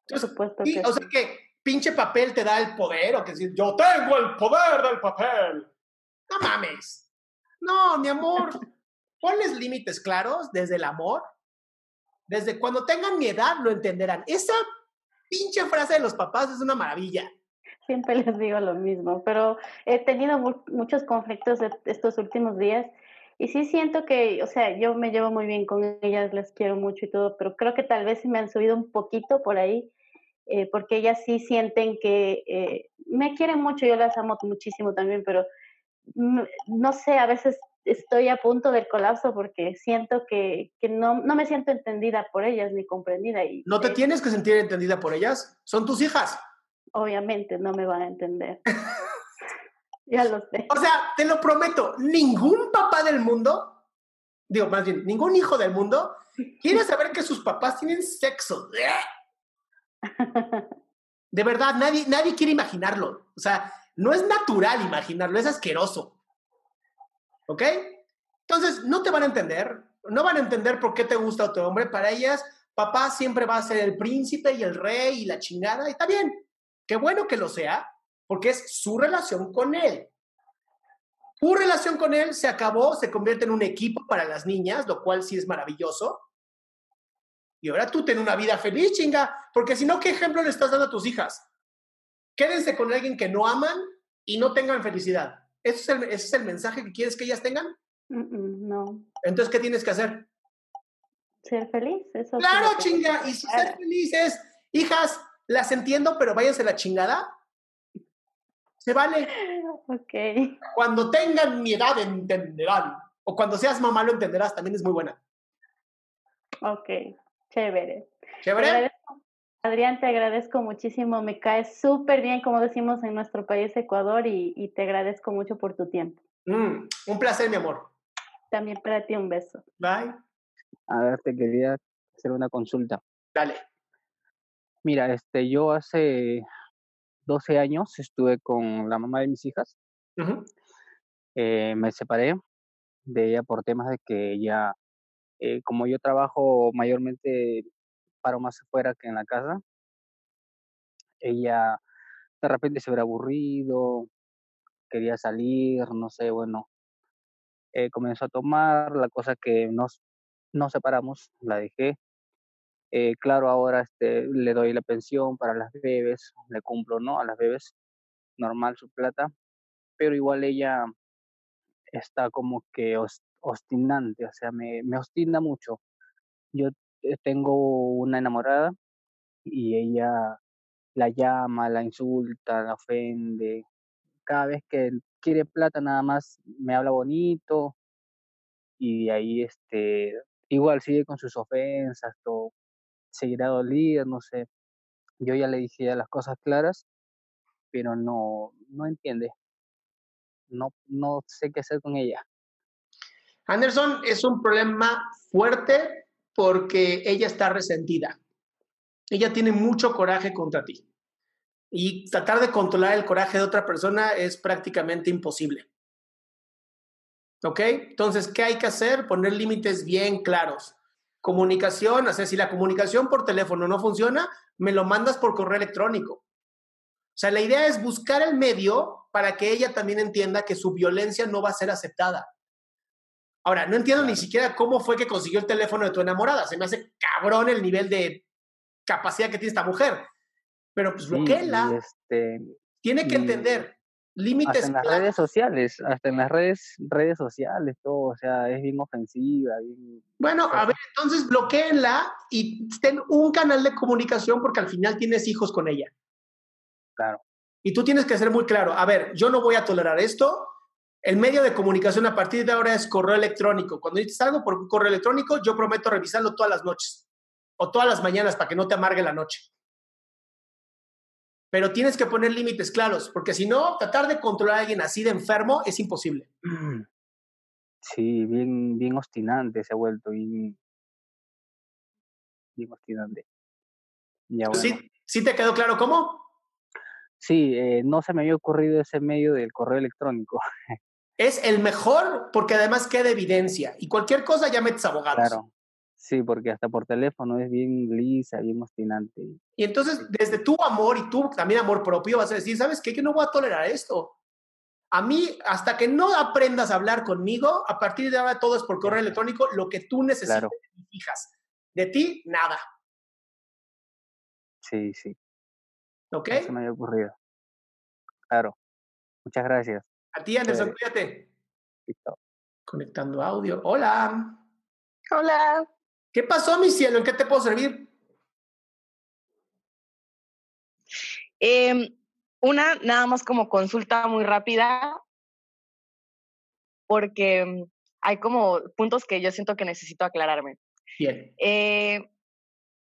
Entonces, Por supuesto y, que o sea que pinche papel te da el poder, o que decir, yo tengo el poder del papel. No mames. No, mi amor. Ponles límites claros desde el amor desde cuando tengan mi edad lo entenderán. Esa pinche frase de los papás es una maravilla. Siempre les digo lo mismo, pero he tenido mu muchos conflictos estos últimos días y sí siento que, o sea, yo me llevo muy bien con ellas, les quiero mucho y todo, pero creo que tal vez me han subido un poquito por ahí, eh, porque ellas sí sienten que eh, me quieren mucho, yo las amo muchísimo también, pero no sé, a veces estoy a punto del colapso porque siento que, que no, no, me siento entendida por ellas ni comprendida. Y, no te eh, tienes que sentir entendida por ellas, son tus hijas. Obviamente no me van a entender. ya lo sé. O sea, te lo prometo, ningún papá del mundo, digo más bien, ningún hijo del mundo quiere saber que sus papás tienen sexo. De verdad, nadie, nadie quiere imaginarlo. O sea, no es natural imaginarlo, es asqueroso. ¿Ok? Entonces, no te van a entender, no van a entender por qué te gusta otro hombre. Para ellas, papá siempre va a ser el príncipe y el rey y la chingada. Y está bien, qué bueno que lo sea, porque es su relación con él. Tu relación con él se acabó, se convierte en un equipo para las niñas, lo cual sí es maravilloso. Y ahora tú ten una vida feliz, chinga, porque si no, ¿qué ejemplo le estás dando a tus hijas? Quédense con alguien que no aman y no tengan felicidad. ¿Ese es el, ese es el mensaje que quieres que ellas tengan? Mm, mm, no. Entonces, ¿qué tienes que hacer? Ser feliz, eso. es Claro, chinga. Y si ser felices, hijas, las entiendo, pero váyanse a la chingada. Se vale. Ok. Cuando tengan mi edad entenderán. O cuando seas mamá lo entenderás, también es muy buena. Ok, chévere. ¿Chévere? Adrián, te agradezco muchísimo. Me caes súper bien, como decimos en nuestro país, Ecuador, y, y te agradezco mucho por tu tiempo. Mm, un placer, mi amor. También para ti un beso. Bye. A ver, te quería hacer una consulta. Dale. Mira, este, yo hace 12 años estuve con la mamá de mis hijas. Eh, me separé de ella por temas de que ella, eh, como yo trabajo mayormente, paro más afuera que en la casa, ella de repente se hubiera aburrido, quería salir, no sé, bueno, eh, comenzó a tomar, la cosa que nos, nos separamos, la dejé. Eh, claro, ahora este, le doy la pensión para las bebés, le cumplo, ¿no? A las bebés, normal su plata, pero igual ella está como que obstinante, o sea, me, me obstina mucho. Yo tengo una enamorada y ella la llama, la insulta, la ofende. Cada vez que quiere plata nada más me habla bonito y de ahí este igual sigue con sus ofensas, todo seguirá dolido, no sé. Yo ya le dije las cosas claras, pero no no entiende. No no sé qué hacer con ella. Anderson es un problema fuerte porque ella está resentida. Ella tiene mucho coraje contra ti. Y tratar de controlar el coraje de otra persona es prácticamente imposible. ¿Ok? Entonces, ¿qué hay que hacer? Poner límites bien claros. Comunicación, o si la comunicación por teléfono no funciona, me lo mandas por correo electrónico. O sea, la idea es buscar el medio para que ella también entienda que su violencia no va a ser aceptada. Ahora, no entiendo ni siquiera cómo fue que consiguió el teléfono de tu enamorada. Se me hace cabrón el nivel de capacidad que tiene esta mujer. Pero pues Sí, y bloquéela. este Tiene que entender límites hasta en las claros. redes sociales, hasta en las redes redes sociales, todo, o sea, es bien ofensiva, bien Bueno, a ver, entonces bloquéenla y ten un canal de comunicación porque al final tienes hijos con ella. Claro. Y tú tienes que ser muy claro. A ver, yo no voy a tolerar esto. El medio de comunicación a partir de ahora es correo electrónico. Cuando dices algo por un correo electrónico, yo prometo revisarlo todas las noches o todas las mañanas para que no te amargue la noche. Pero tienes que poner límites claros, porque si no, tratar de controlar a alguien así de enfermo es imposible. Sí, bien, bien obstinante se ha vuelto, bien, bien obstinante. Ya bueno. ¿Sí, ¿Sí te quedó claro cómo? Sí, eh, no se me había ocurrido ese medio del correo electrónico. Es el mejor porque además queda evidencia. Y cualquier cosa ya metes abogados. Claro. Sí, porque hasta por teléfono es bien lisa, bien obstinante. Y entonces, desde tu amor y tu también amor propio, vas a decir, ¿sabes qué? Que no voy a tolerar esto. A mí, hasta que no aprendas a hablar conmigo, a partir de ahora todo es por correo electrónico, lo que tú necesites Claro. de mis hijas. De ti, nada. Sí, sí. ¿Ok? No se me había ocurrido. Claro. Muchas gracias. A ti, Anderson, Chévere. cuídate. Listo. Conectando audio. Hola. Hola. ¿Qué pasó, mi cielo? ¿En qué te puedo servir? Em, una, nada más como consulta muy rápida, porque hay como puntos que yo siento que necesito aclararme. Bien. Eh,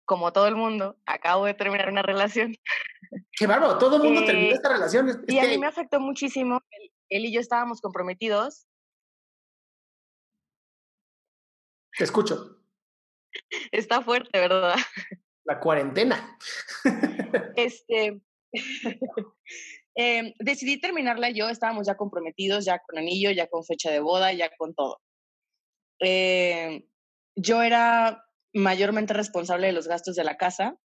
como todo el mundo, acabo de terminar una relación. Qué bárbaro, todo el mundo Eh, terminó esta relación. Es- Y a mí me afectó muchísimo. Él, él y yo estábamos comprometidos. Te escucho. Está fuerte, ¿verdad? La cuarentena. Este, em, decidí terminarla yo, estábamos ya comprometidos, ya con anillo, ya con fecha de boda, ya con todo. Eh, yo era mayormente responsable de los gastos de la casa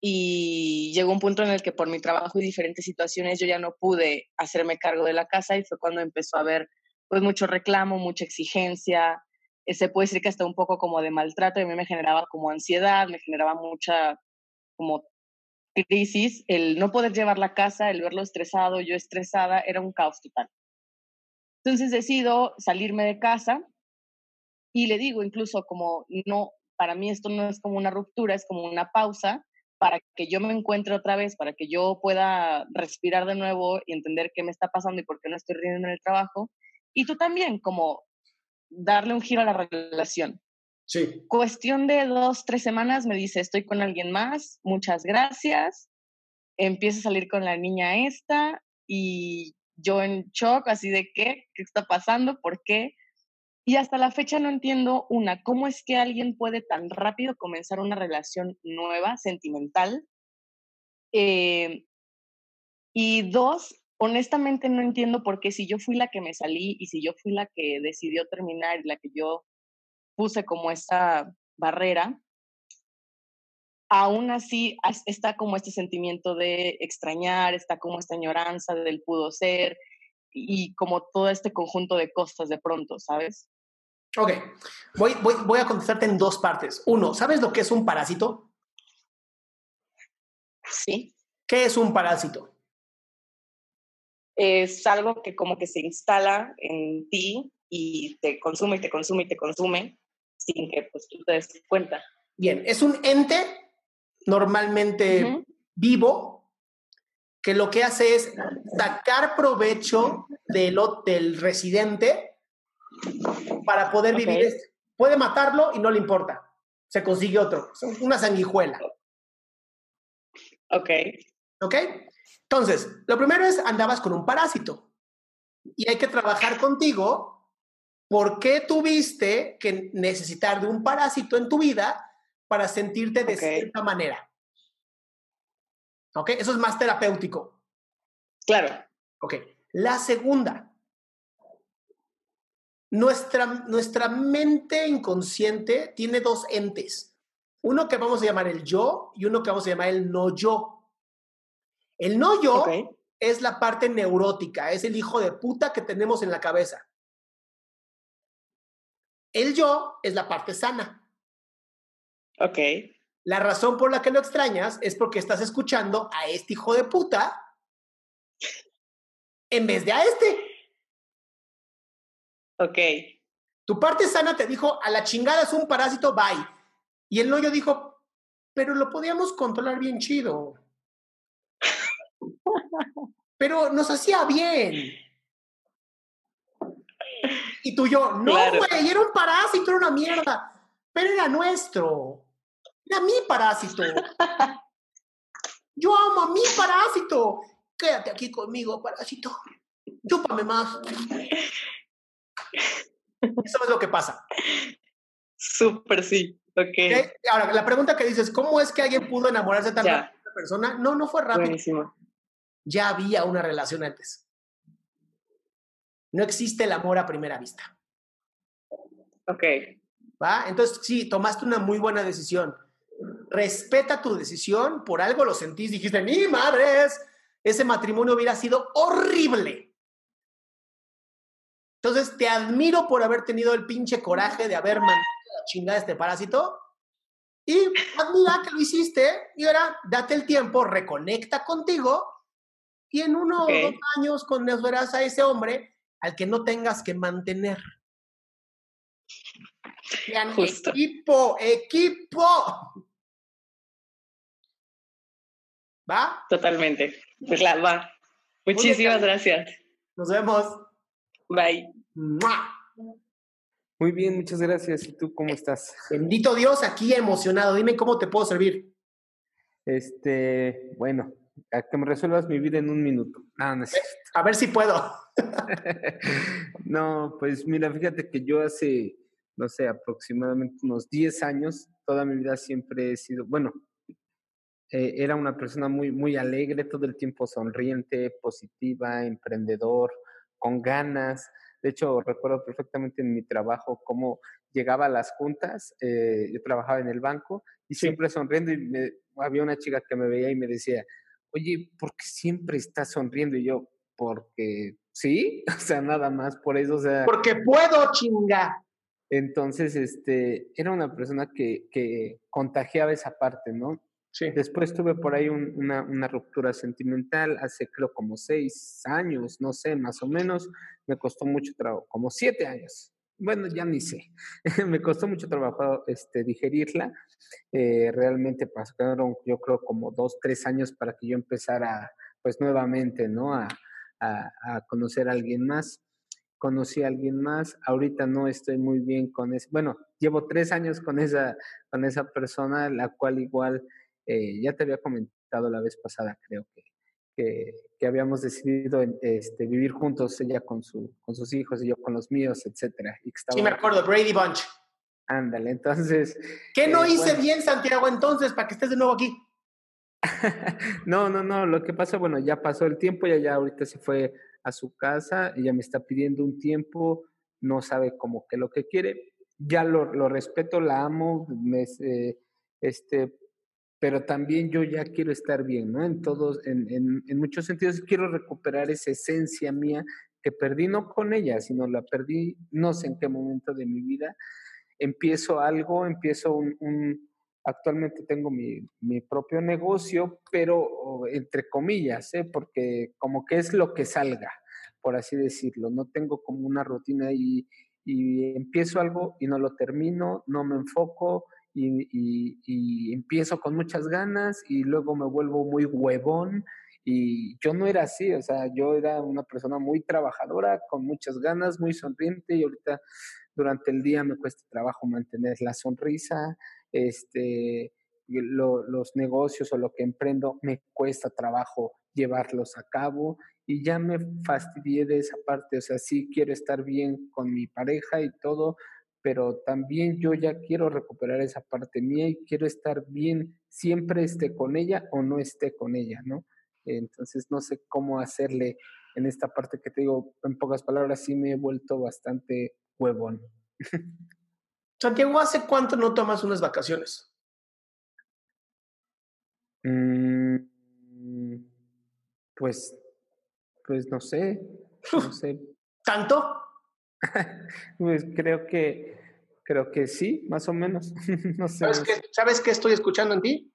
y llegó un punto en el que por mi trabajo y diferentes situaciones yo ya no pude hacerme cargo de la casa y fue cuando empezó a haber pues mucho reclamo, mucha exigencia, eh, se puede decir que hasta un poco como de maltrato y a mí me generaba como ansiedad, me generaba mucha como crisis, el no poder llevar la casa, el verlo estresado, yo estresada, era un caos total. Entonces decido salirme de casa y le digo incluso como, no, para mí esto no es como una ruptura, es como una pausa para que yo me encuentre otra vez, para que yo pueda respirar de nuevo y entender qué me está pasando y por qué no estoy riendo en el trabajo. Y tú también, como darle un giro a la relación. Sí. Cuestión de dos, tres semanas me dice, estoy con alguien más, muchas gracias. Empiezo a salir con la niña esta y yo en shock, así de qué, qué está pasando, por qué. Y hasta la fecha no entiendo, una, cómo es que alguien puede tan rápido comenzar una relación nueva, sentimental. Eh, y dos, honestamente no entiendo por qué si yo fui la que me salí y si yo fui la que decidió terminar y la que yo puse como esa barrera, aún así está como este sentimiento de extrañar, está como esta añoranza del pudo ser y como todo este conjunto de cosas de pronto, ¿sabes? Ok, voy, voy, voy a contestarte en dos partes. Uno, ¿sabes lo que es un parásito? Sí. ¿Qué es un parásito? Es algo que como que se instala en ti y te consume y te consume y te consume sin que pues, tú te des cuenta. Bien, es un ente normalmente vivo que lo que hace es sacar provecho del, del residente para poder vivir. Puede matarlo y no le importa. Se consigue otro. Una sanguijuela. Ok. ¿Ok? Entonces, lo primero es andabas con un parásito y hay que trabajar contigo. ¿Por qué tuviste que necesitar de un parásito en tu vida para sentirte de cierta manera? ¿Ok? Eso es más terapéutico. Claro. Ok. La segunda, nuestra, nuestra mente inconsciente tiene dos entes. Uno que vamos a llamar el yo y uno que vamos a llamar el no yo. El no yo es la parte neurótica, es el hijo de puta que tenemos en la cabeza. El yo es la parte sana. Ok. La razón por la que lo extrañas es porque estás escuchando a este hijo de puta en vez de a este. Ok. Tu parte sana te dijo, a la chingada es un parásito, bye. Y el yo dijo, pero lo podíamos controlar bien chido. pero nos hacía bien. Y tú yo, no, güey, era un parásito, era una mierda. Pero era nuestro. Era mi parásito. Yo amo a mi parásito. Quédate aquí conmigo, parásito. Chúpame más. Eso es lo que pasa. Súper sí. Okay. Ahora, la pregunta que dices, ¿cómo es que alguien pudo enamorarse tan rápido de una persona? No, no fue rápido. Buenísimo. Ya había una relación antes. No existe el amor a primera vista. Ok. ¿Va? Entonces, sí, tomaste una muy buena decisión. Respeta tu decisión, por algo lo sentís, dijiste, mi madres, ese matrimonio hubiera sido horrible. Entonces, te admiro por haber tenido el pinche coraje de haber mandado la chingada este parásito. Y admira que lo hiciste. Y ahora, date el tiempo, reconecta contigo. Y en uno o dos años conocerás a ese hombre al que no tengas que mantener. equipo, equipo. ¿Va? Totalmente. Pues la va. Muchísimas gracias. Nos vemos. Bye. Muy bien, muchas gracias. ¿Y tú cómo estás? Bendito Dios, aquí emocionado. Dime cómo te puedo servir. Este, bueno, a que me resuelvas mi vida en un minuto. A ver si puedo. no, pues mira, fíjate que yo hace, no sé, aproximadamente unos 10 años, toda mi vida siempre he sido, bueno, eh, era una persona muy, muy alegre, todo el tiempo sonriente, positiva, emprendedor, con ganas. De hecho, recuerdo perfectamente en mi trabajo cómo llegaba a las juntas, eh, yo trabajaba en el banco y siempre sonriendo y había una chica que me veía y me decía, oye, ¿por qué siempre estás sonriendo? Y yo, porque sí, o sea, nada más por eso, o sea. Porque puedo, chinga. Entonces, este, era una persona que, que contagiaba esa parte, ¿no? Después tuve por ahí una, una, ruptura sentimental hace creo como seis años, no sé, más o menos. Me costó mucho trabajo, como siete años. Bueno, ya ni sé. me costó mucho trabajo este, digerirla. Eh, realmente pasaron, yo creo, como dos, tres años para que yo empezara, pues nuevamente, ¿no? A, a, conocer a alguien más conocí a alguien más, ahorita no estoy muy bien con ese, bueno, llevo tres años con esa, con esa persona, la cual igual eh, ya te había comentado la vez pasada, creo que, que, habíamos decidido este, vivir juntos, ella con, su, con sus hijos y yo con los míos, etcétera. Y sí, me acuerdo, Brady Bunch. Ándale, entonces. ¿Qué no eh, hice bien, Santiago, entonces, para que estés de nuevo aquí? no, no, no, lo que pasa, bueno, ya pasó el tiempo, ya, ya ahorita se fue a su casa, ella me está pidiendo un tiempo, no sabe como que lo que quiere, ya lo, lo respeto, la amo, me, eh, este, pero también yo ya quiero estar bien, ¿no? En todos, en, en, muchos sentidos quiero recuperar esa esencia mía que perdí no con ella, sino la perdí no sé en qué momento de mi vida. Empiezo algo, empiezo un, actualmente tengo mi, mi, propio negocio, pero entre comillas, ¿eh? porque como que es lo que salga, por así decirlo. No tengo como una rutina y, y empiezo algo y no lo termino, no me enfoco y, empiezo con muchas ganas y luego me vuelvo muy huevón. Y yo no era así, o sea, yo era una persona muy trabajadora, con muchas ganas, muy sonriente y ahorita durante el día me cuesta trabajo mantener la sonrisa, este, los negocios o lo que emprendo me cuesta trabajo llevarlos a cabo y ya me fastidié de esa parte, o sea, sí quiero estar bien con mi pareja y todo, pero también yo ya quiero recuperar esa parte mía y quiero estar bien, siempre esté con ella o no esté con ella, ¿no? Entonces no sé cómo hacerle en esta parte que te digo, en pocas palabras, sí me he vuelto bastante huevón. Santiago, ¿hace cuánto no tomas unas vacaciones? Mm, pues, pues no sé, no sé. ¿Tanto? pues creo que, creo que sí, más o menos. no sé. ¿Sabes, qué, ¿Sabes qué estoy escuchando en ti?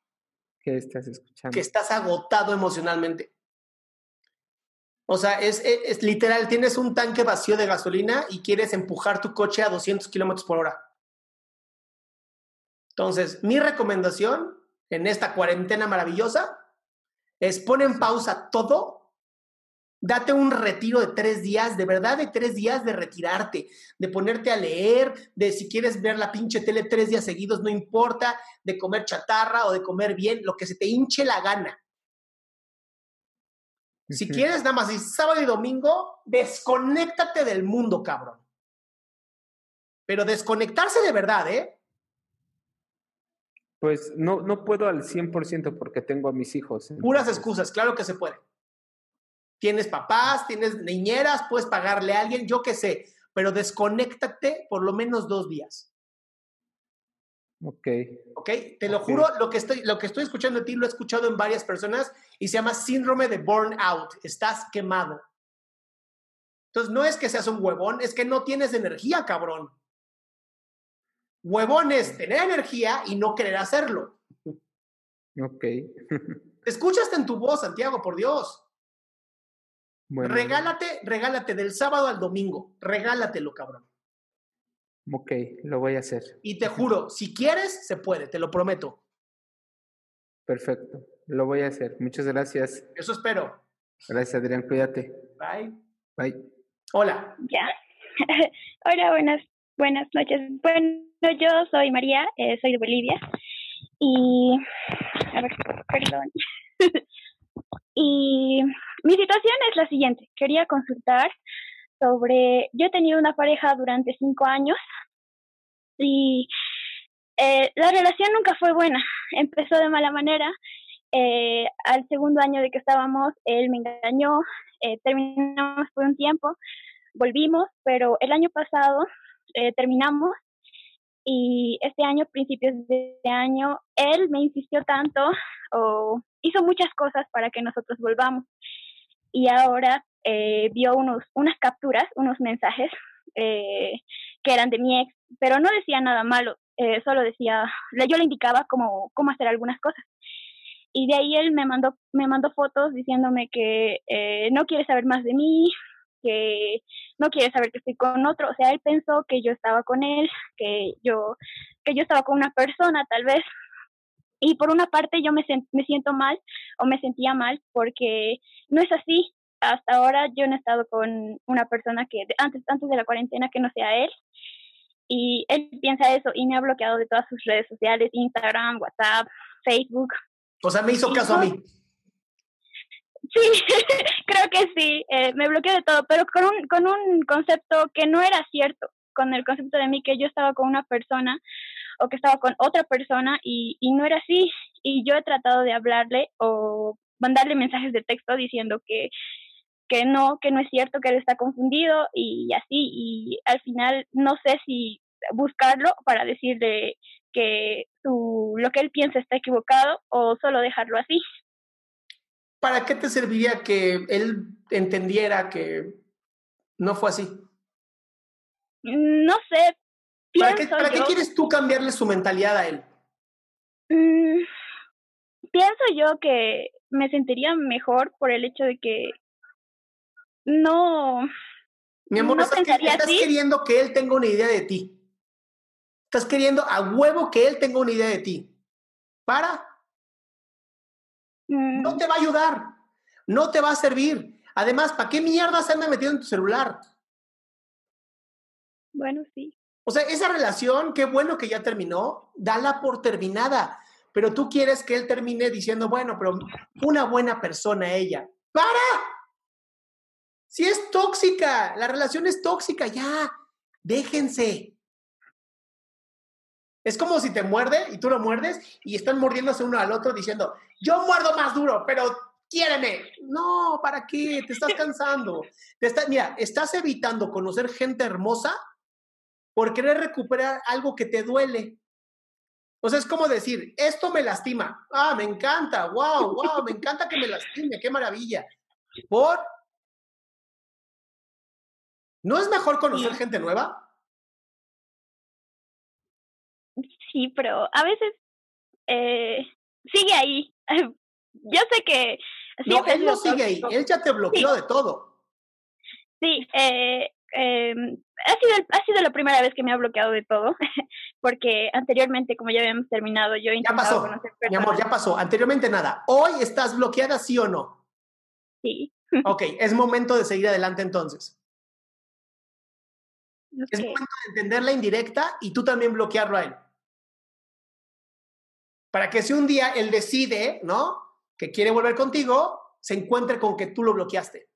¿Qué estás escuchando? Que estás agotado emocionalmente. O sea, es, es, literal, tienes un tanque vacío de gasolina y quieres empujar tu coche a 200 kilómetros por hora. Entonces, mi recomendación en esta cuarentena maravillosa es poner en pausa todo Date un retiro de tres días, de verdad de tres días de retirarte, de ponerte a leer, de si quieres ver la pinche tele tres días seguidos, no importa, de comer chatarra o de comer bien, lo que se te hinche la gana. Si quieres nada más, y sábado y domingo, desconéctate del mundo, cabrón. Pero desconectarse de verdad, ¿eh? Pues no, no puedo al 100% porque tengo a mis hijos. Puras excusas, claro que se puede tienes papás, tienes niñeras, puedes pagarle a alguien, yo qué sé, pero desconéctate por lo menos dos días. Ok. Ok, te lo juro, lo que, estoy, lo que estoy escuchando de ti lo he escuchado en varias personas y se llama síndrome de burnout, estás quemado. Entonces, no es que seas un huevón, es que no tienes energía, cabrón. Huevón es tener energía y no querer hacerlo. Ok. Escuchaste en tu voz, Santiago, por Dios. Regálate, regálate del sábado al domingo. Regálatelo, cabrón. Ok, lo voy a hacer. Y te juro, si quieres, se puede, te lo prometo. Perfecto, lo voy a hacer. Muchas gracias. Eso espero. Gracias, Adrián, cuídate. Bye. Bye. Hola. Ya. Hola, buenas, buenas noches. Bueno, yo soy María, eh, soy de Bolivia. Y. A ver, perdón. y mi situación es la siguiente. Quería consultar sobre, yo he tenido una pareja durante cinco años y eh, la relación nunca fue buena. Empezó de mala manera. Eh, al segundo año de que estábamos, él me engañó, eh, terminamos por un tiempo, volvimos, pero el año pasado terminamos y este año, principios de año, él me insistió tanto o hizo muchas cosas para que nosotros volvamos y ahora eh, vio unos, unas capturas, unos mensajes eh, que eran de mi ex, pero no decía nada malo, eh, solo decía, yo le indicaba cómo, cómo hacer algunas cosas. y de ahí él me mandó, me mandó fotos diciéndome que no quiere saber más de mí, que no quiere saber que estoy con otro, o sea, él pensó que yo estaba con él, que yo, que yo estaba con una persona tal vez, y por una parte yo me, me siento mal o me sentía mal porque no es así. Hasta ahora yo no he estado con una persona que antes, antes de la cuarentena que no sea él. Y él piensa eso y me ha bloqueado de todas sus redes sociales, Instagram, WhatsApp, Facebook. O sea, me hizo caso a mí. Sí, creo que sí, eh, me bloqueó de todo, pero con un, con un concepto que no era cierto, con el concepto de mí que yo estaba con una persona o que estaba con otra persona y, no era así. Y yo he tratado de hablarle o mandarle mensajes de texto diciendo que, que no, que no es cierto, que él está confundido y así. Y al final no sé si buscarlo para decirle que lo que él piensa está equivocado o solo dejarlo así. ¿Para qué te serviría que él entendiera que no fue así? No sé, ¿Para qué, ¿para qué quieres tú cambiarle su mentalidad a él? Mm, pienso yo que me sentiría mejor por el hecho de que no. Mi amor, no estás, estás queriendo que él tenga una idea de ti. Estás queriendo a huevo que él tenga una idea de ti. Para. No mm. te va a ayudar. No te va a servir. Además, ¿para qué mierda se anda metido en tu celular? Bueno, sí. O sea, esa relación, qué bueno que ya terminó, dala por terminada. Pero tú quieres que él termine diciendo, bueno, pero una buena persona ella. ¡Para! Si es tóxica, la relación es tóxica, ya, déjense. Es como si te muerde y tú lo muerdes y están mordiéndose uno al otro diciendo, yo muerdo más duro, pero quiéreme. No, ¿para qué? Te estás cansando. Te está, mira, estás evitando conocer gente hermosa por querer recuperar algo que te duele. O sea, es como decir, esto me lastima. Ah, me encanta, wow, wow, me encanta que me lastime, qué maravilla. Por. ¿No es mejor conocer gente nueva? Sí, pero a veces eh, sigue ahí. Yo sé que. No, él no sigue ahí, él ya te bloqueó de todo. Sí, eh, eh, ha, sido, ha sido la primera vez que me ha bloqueado de todo, porque anteriormente, como ya habíamos terminado, yo Ya pasó, mi amor, ya pasó. Anteriormente nada. ¿Hoy estás bloqueada, sí o no? Sí. Ok, es momento de seguir adelante entonces. Es momento de entender la indirecta y tú también bloquearlo a él. Para que si un día él decide, ¿no? Que quiere volver contigo, se encuentre con que tú lo bloqueaste.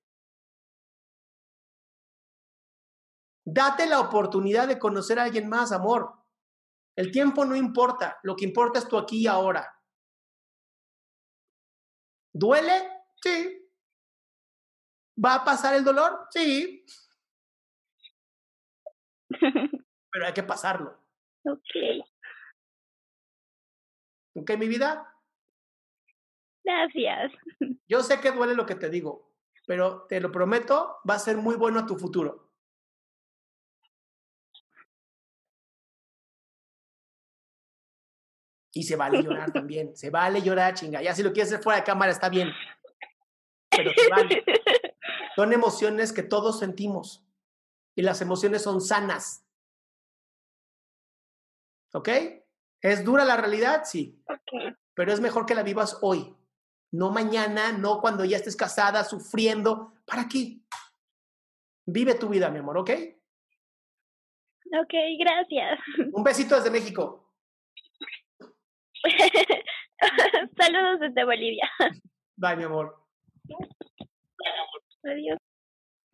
Date la oportunidad de conocer a alguien más, amor. El tiempo no importa, lo que importa es tú aquí y ahora. ¿Duele? Sí. ¿Va a pasar el dolor? Sí. Pero hay que pasarlo. Ok. ¿Ok, mi vida? Gracias. Yo sé que duele lo que te digo, pero te lo prometo, va a ser muy bueno a tu futuro. Y se vale llorar también. Se vale llorar, chinga. Ya si lo quieres hacer fuera de cámara está bien. Pero se vale. Son emociones que todos sentimos. Y las emociones son sanas. ¿Ok? ¿Es dura la realidad? Sí. Pero es mejor que la vivas hoy. No mañana, no cuando ya estés casada, sufriendo. ¿Para qué? Vive tu vida, mi amor, ¿ok? Ok, gracias. Un besito desde México. Saludos desde Bolivia. Bye, mi amor. Adiós.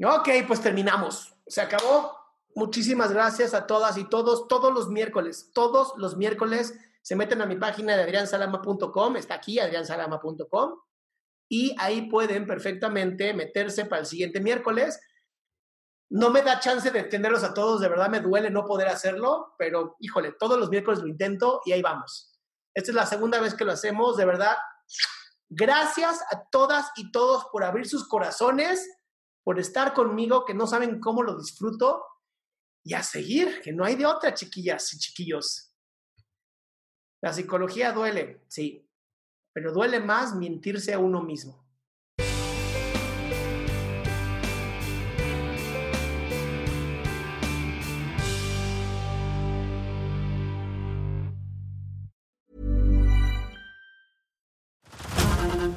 Ok, pues terminamos. Se acabó. Muchísimas gracias a todas y todos. Todos los miércoles, todos los miércoles se meten a mi página de adriansalama.com. Está aquí, adriansalama.com. Y ahí pueden perfectamente meterse para el siguiente miércoles. No me da chance de tenerlos a todos, de verdad me duele no poder hacerlo, pero híjole, todos los miércoles lo intento y ahí vamos. Esta es la segunda vez que lo hacemos, de verdad. Gracias a todas y todos por abrir sus corazones, por estar conmigo, que no saben cómo lo disfruto, y a seguir, que no hay de otra, chiquillas y chiquillos. La psicología duele, sí, pero duele más mentirse a uno mismo.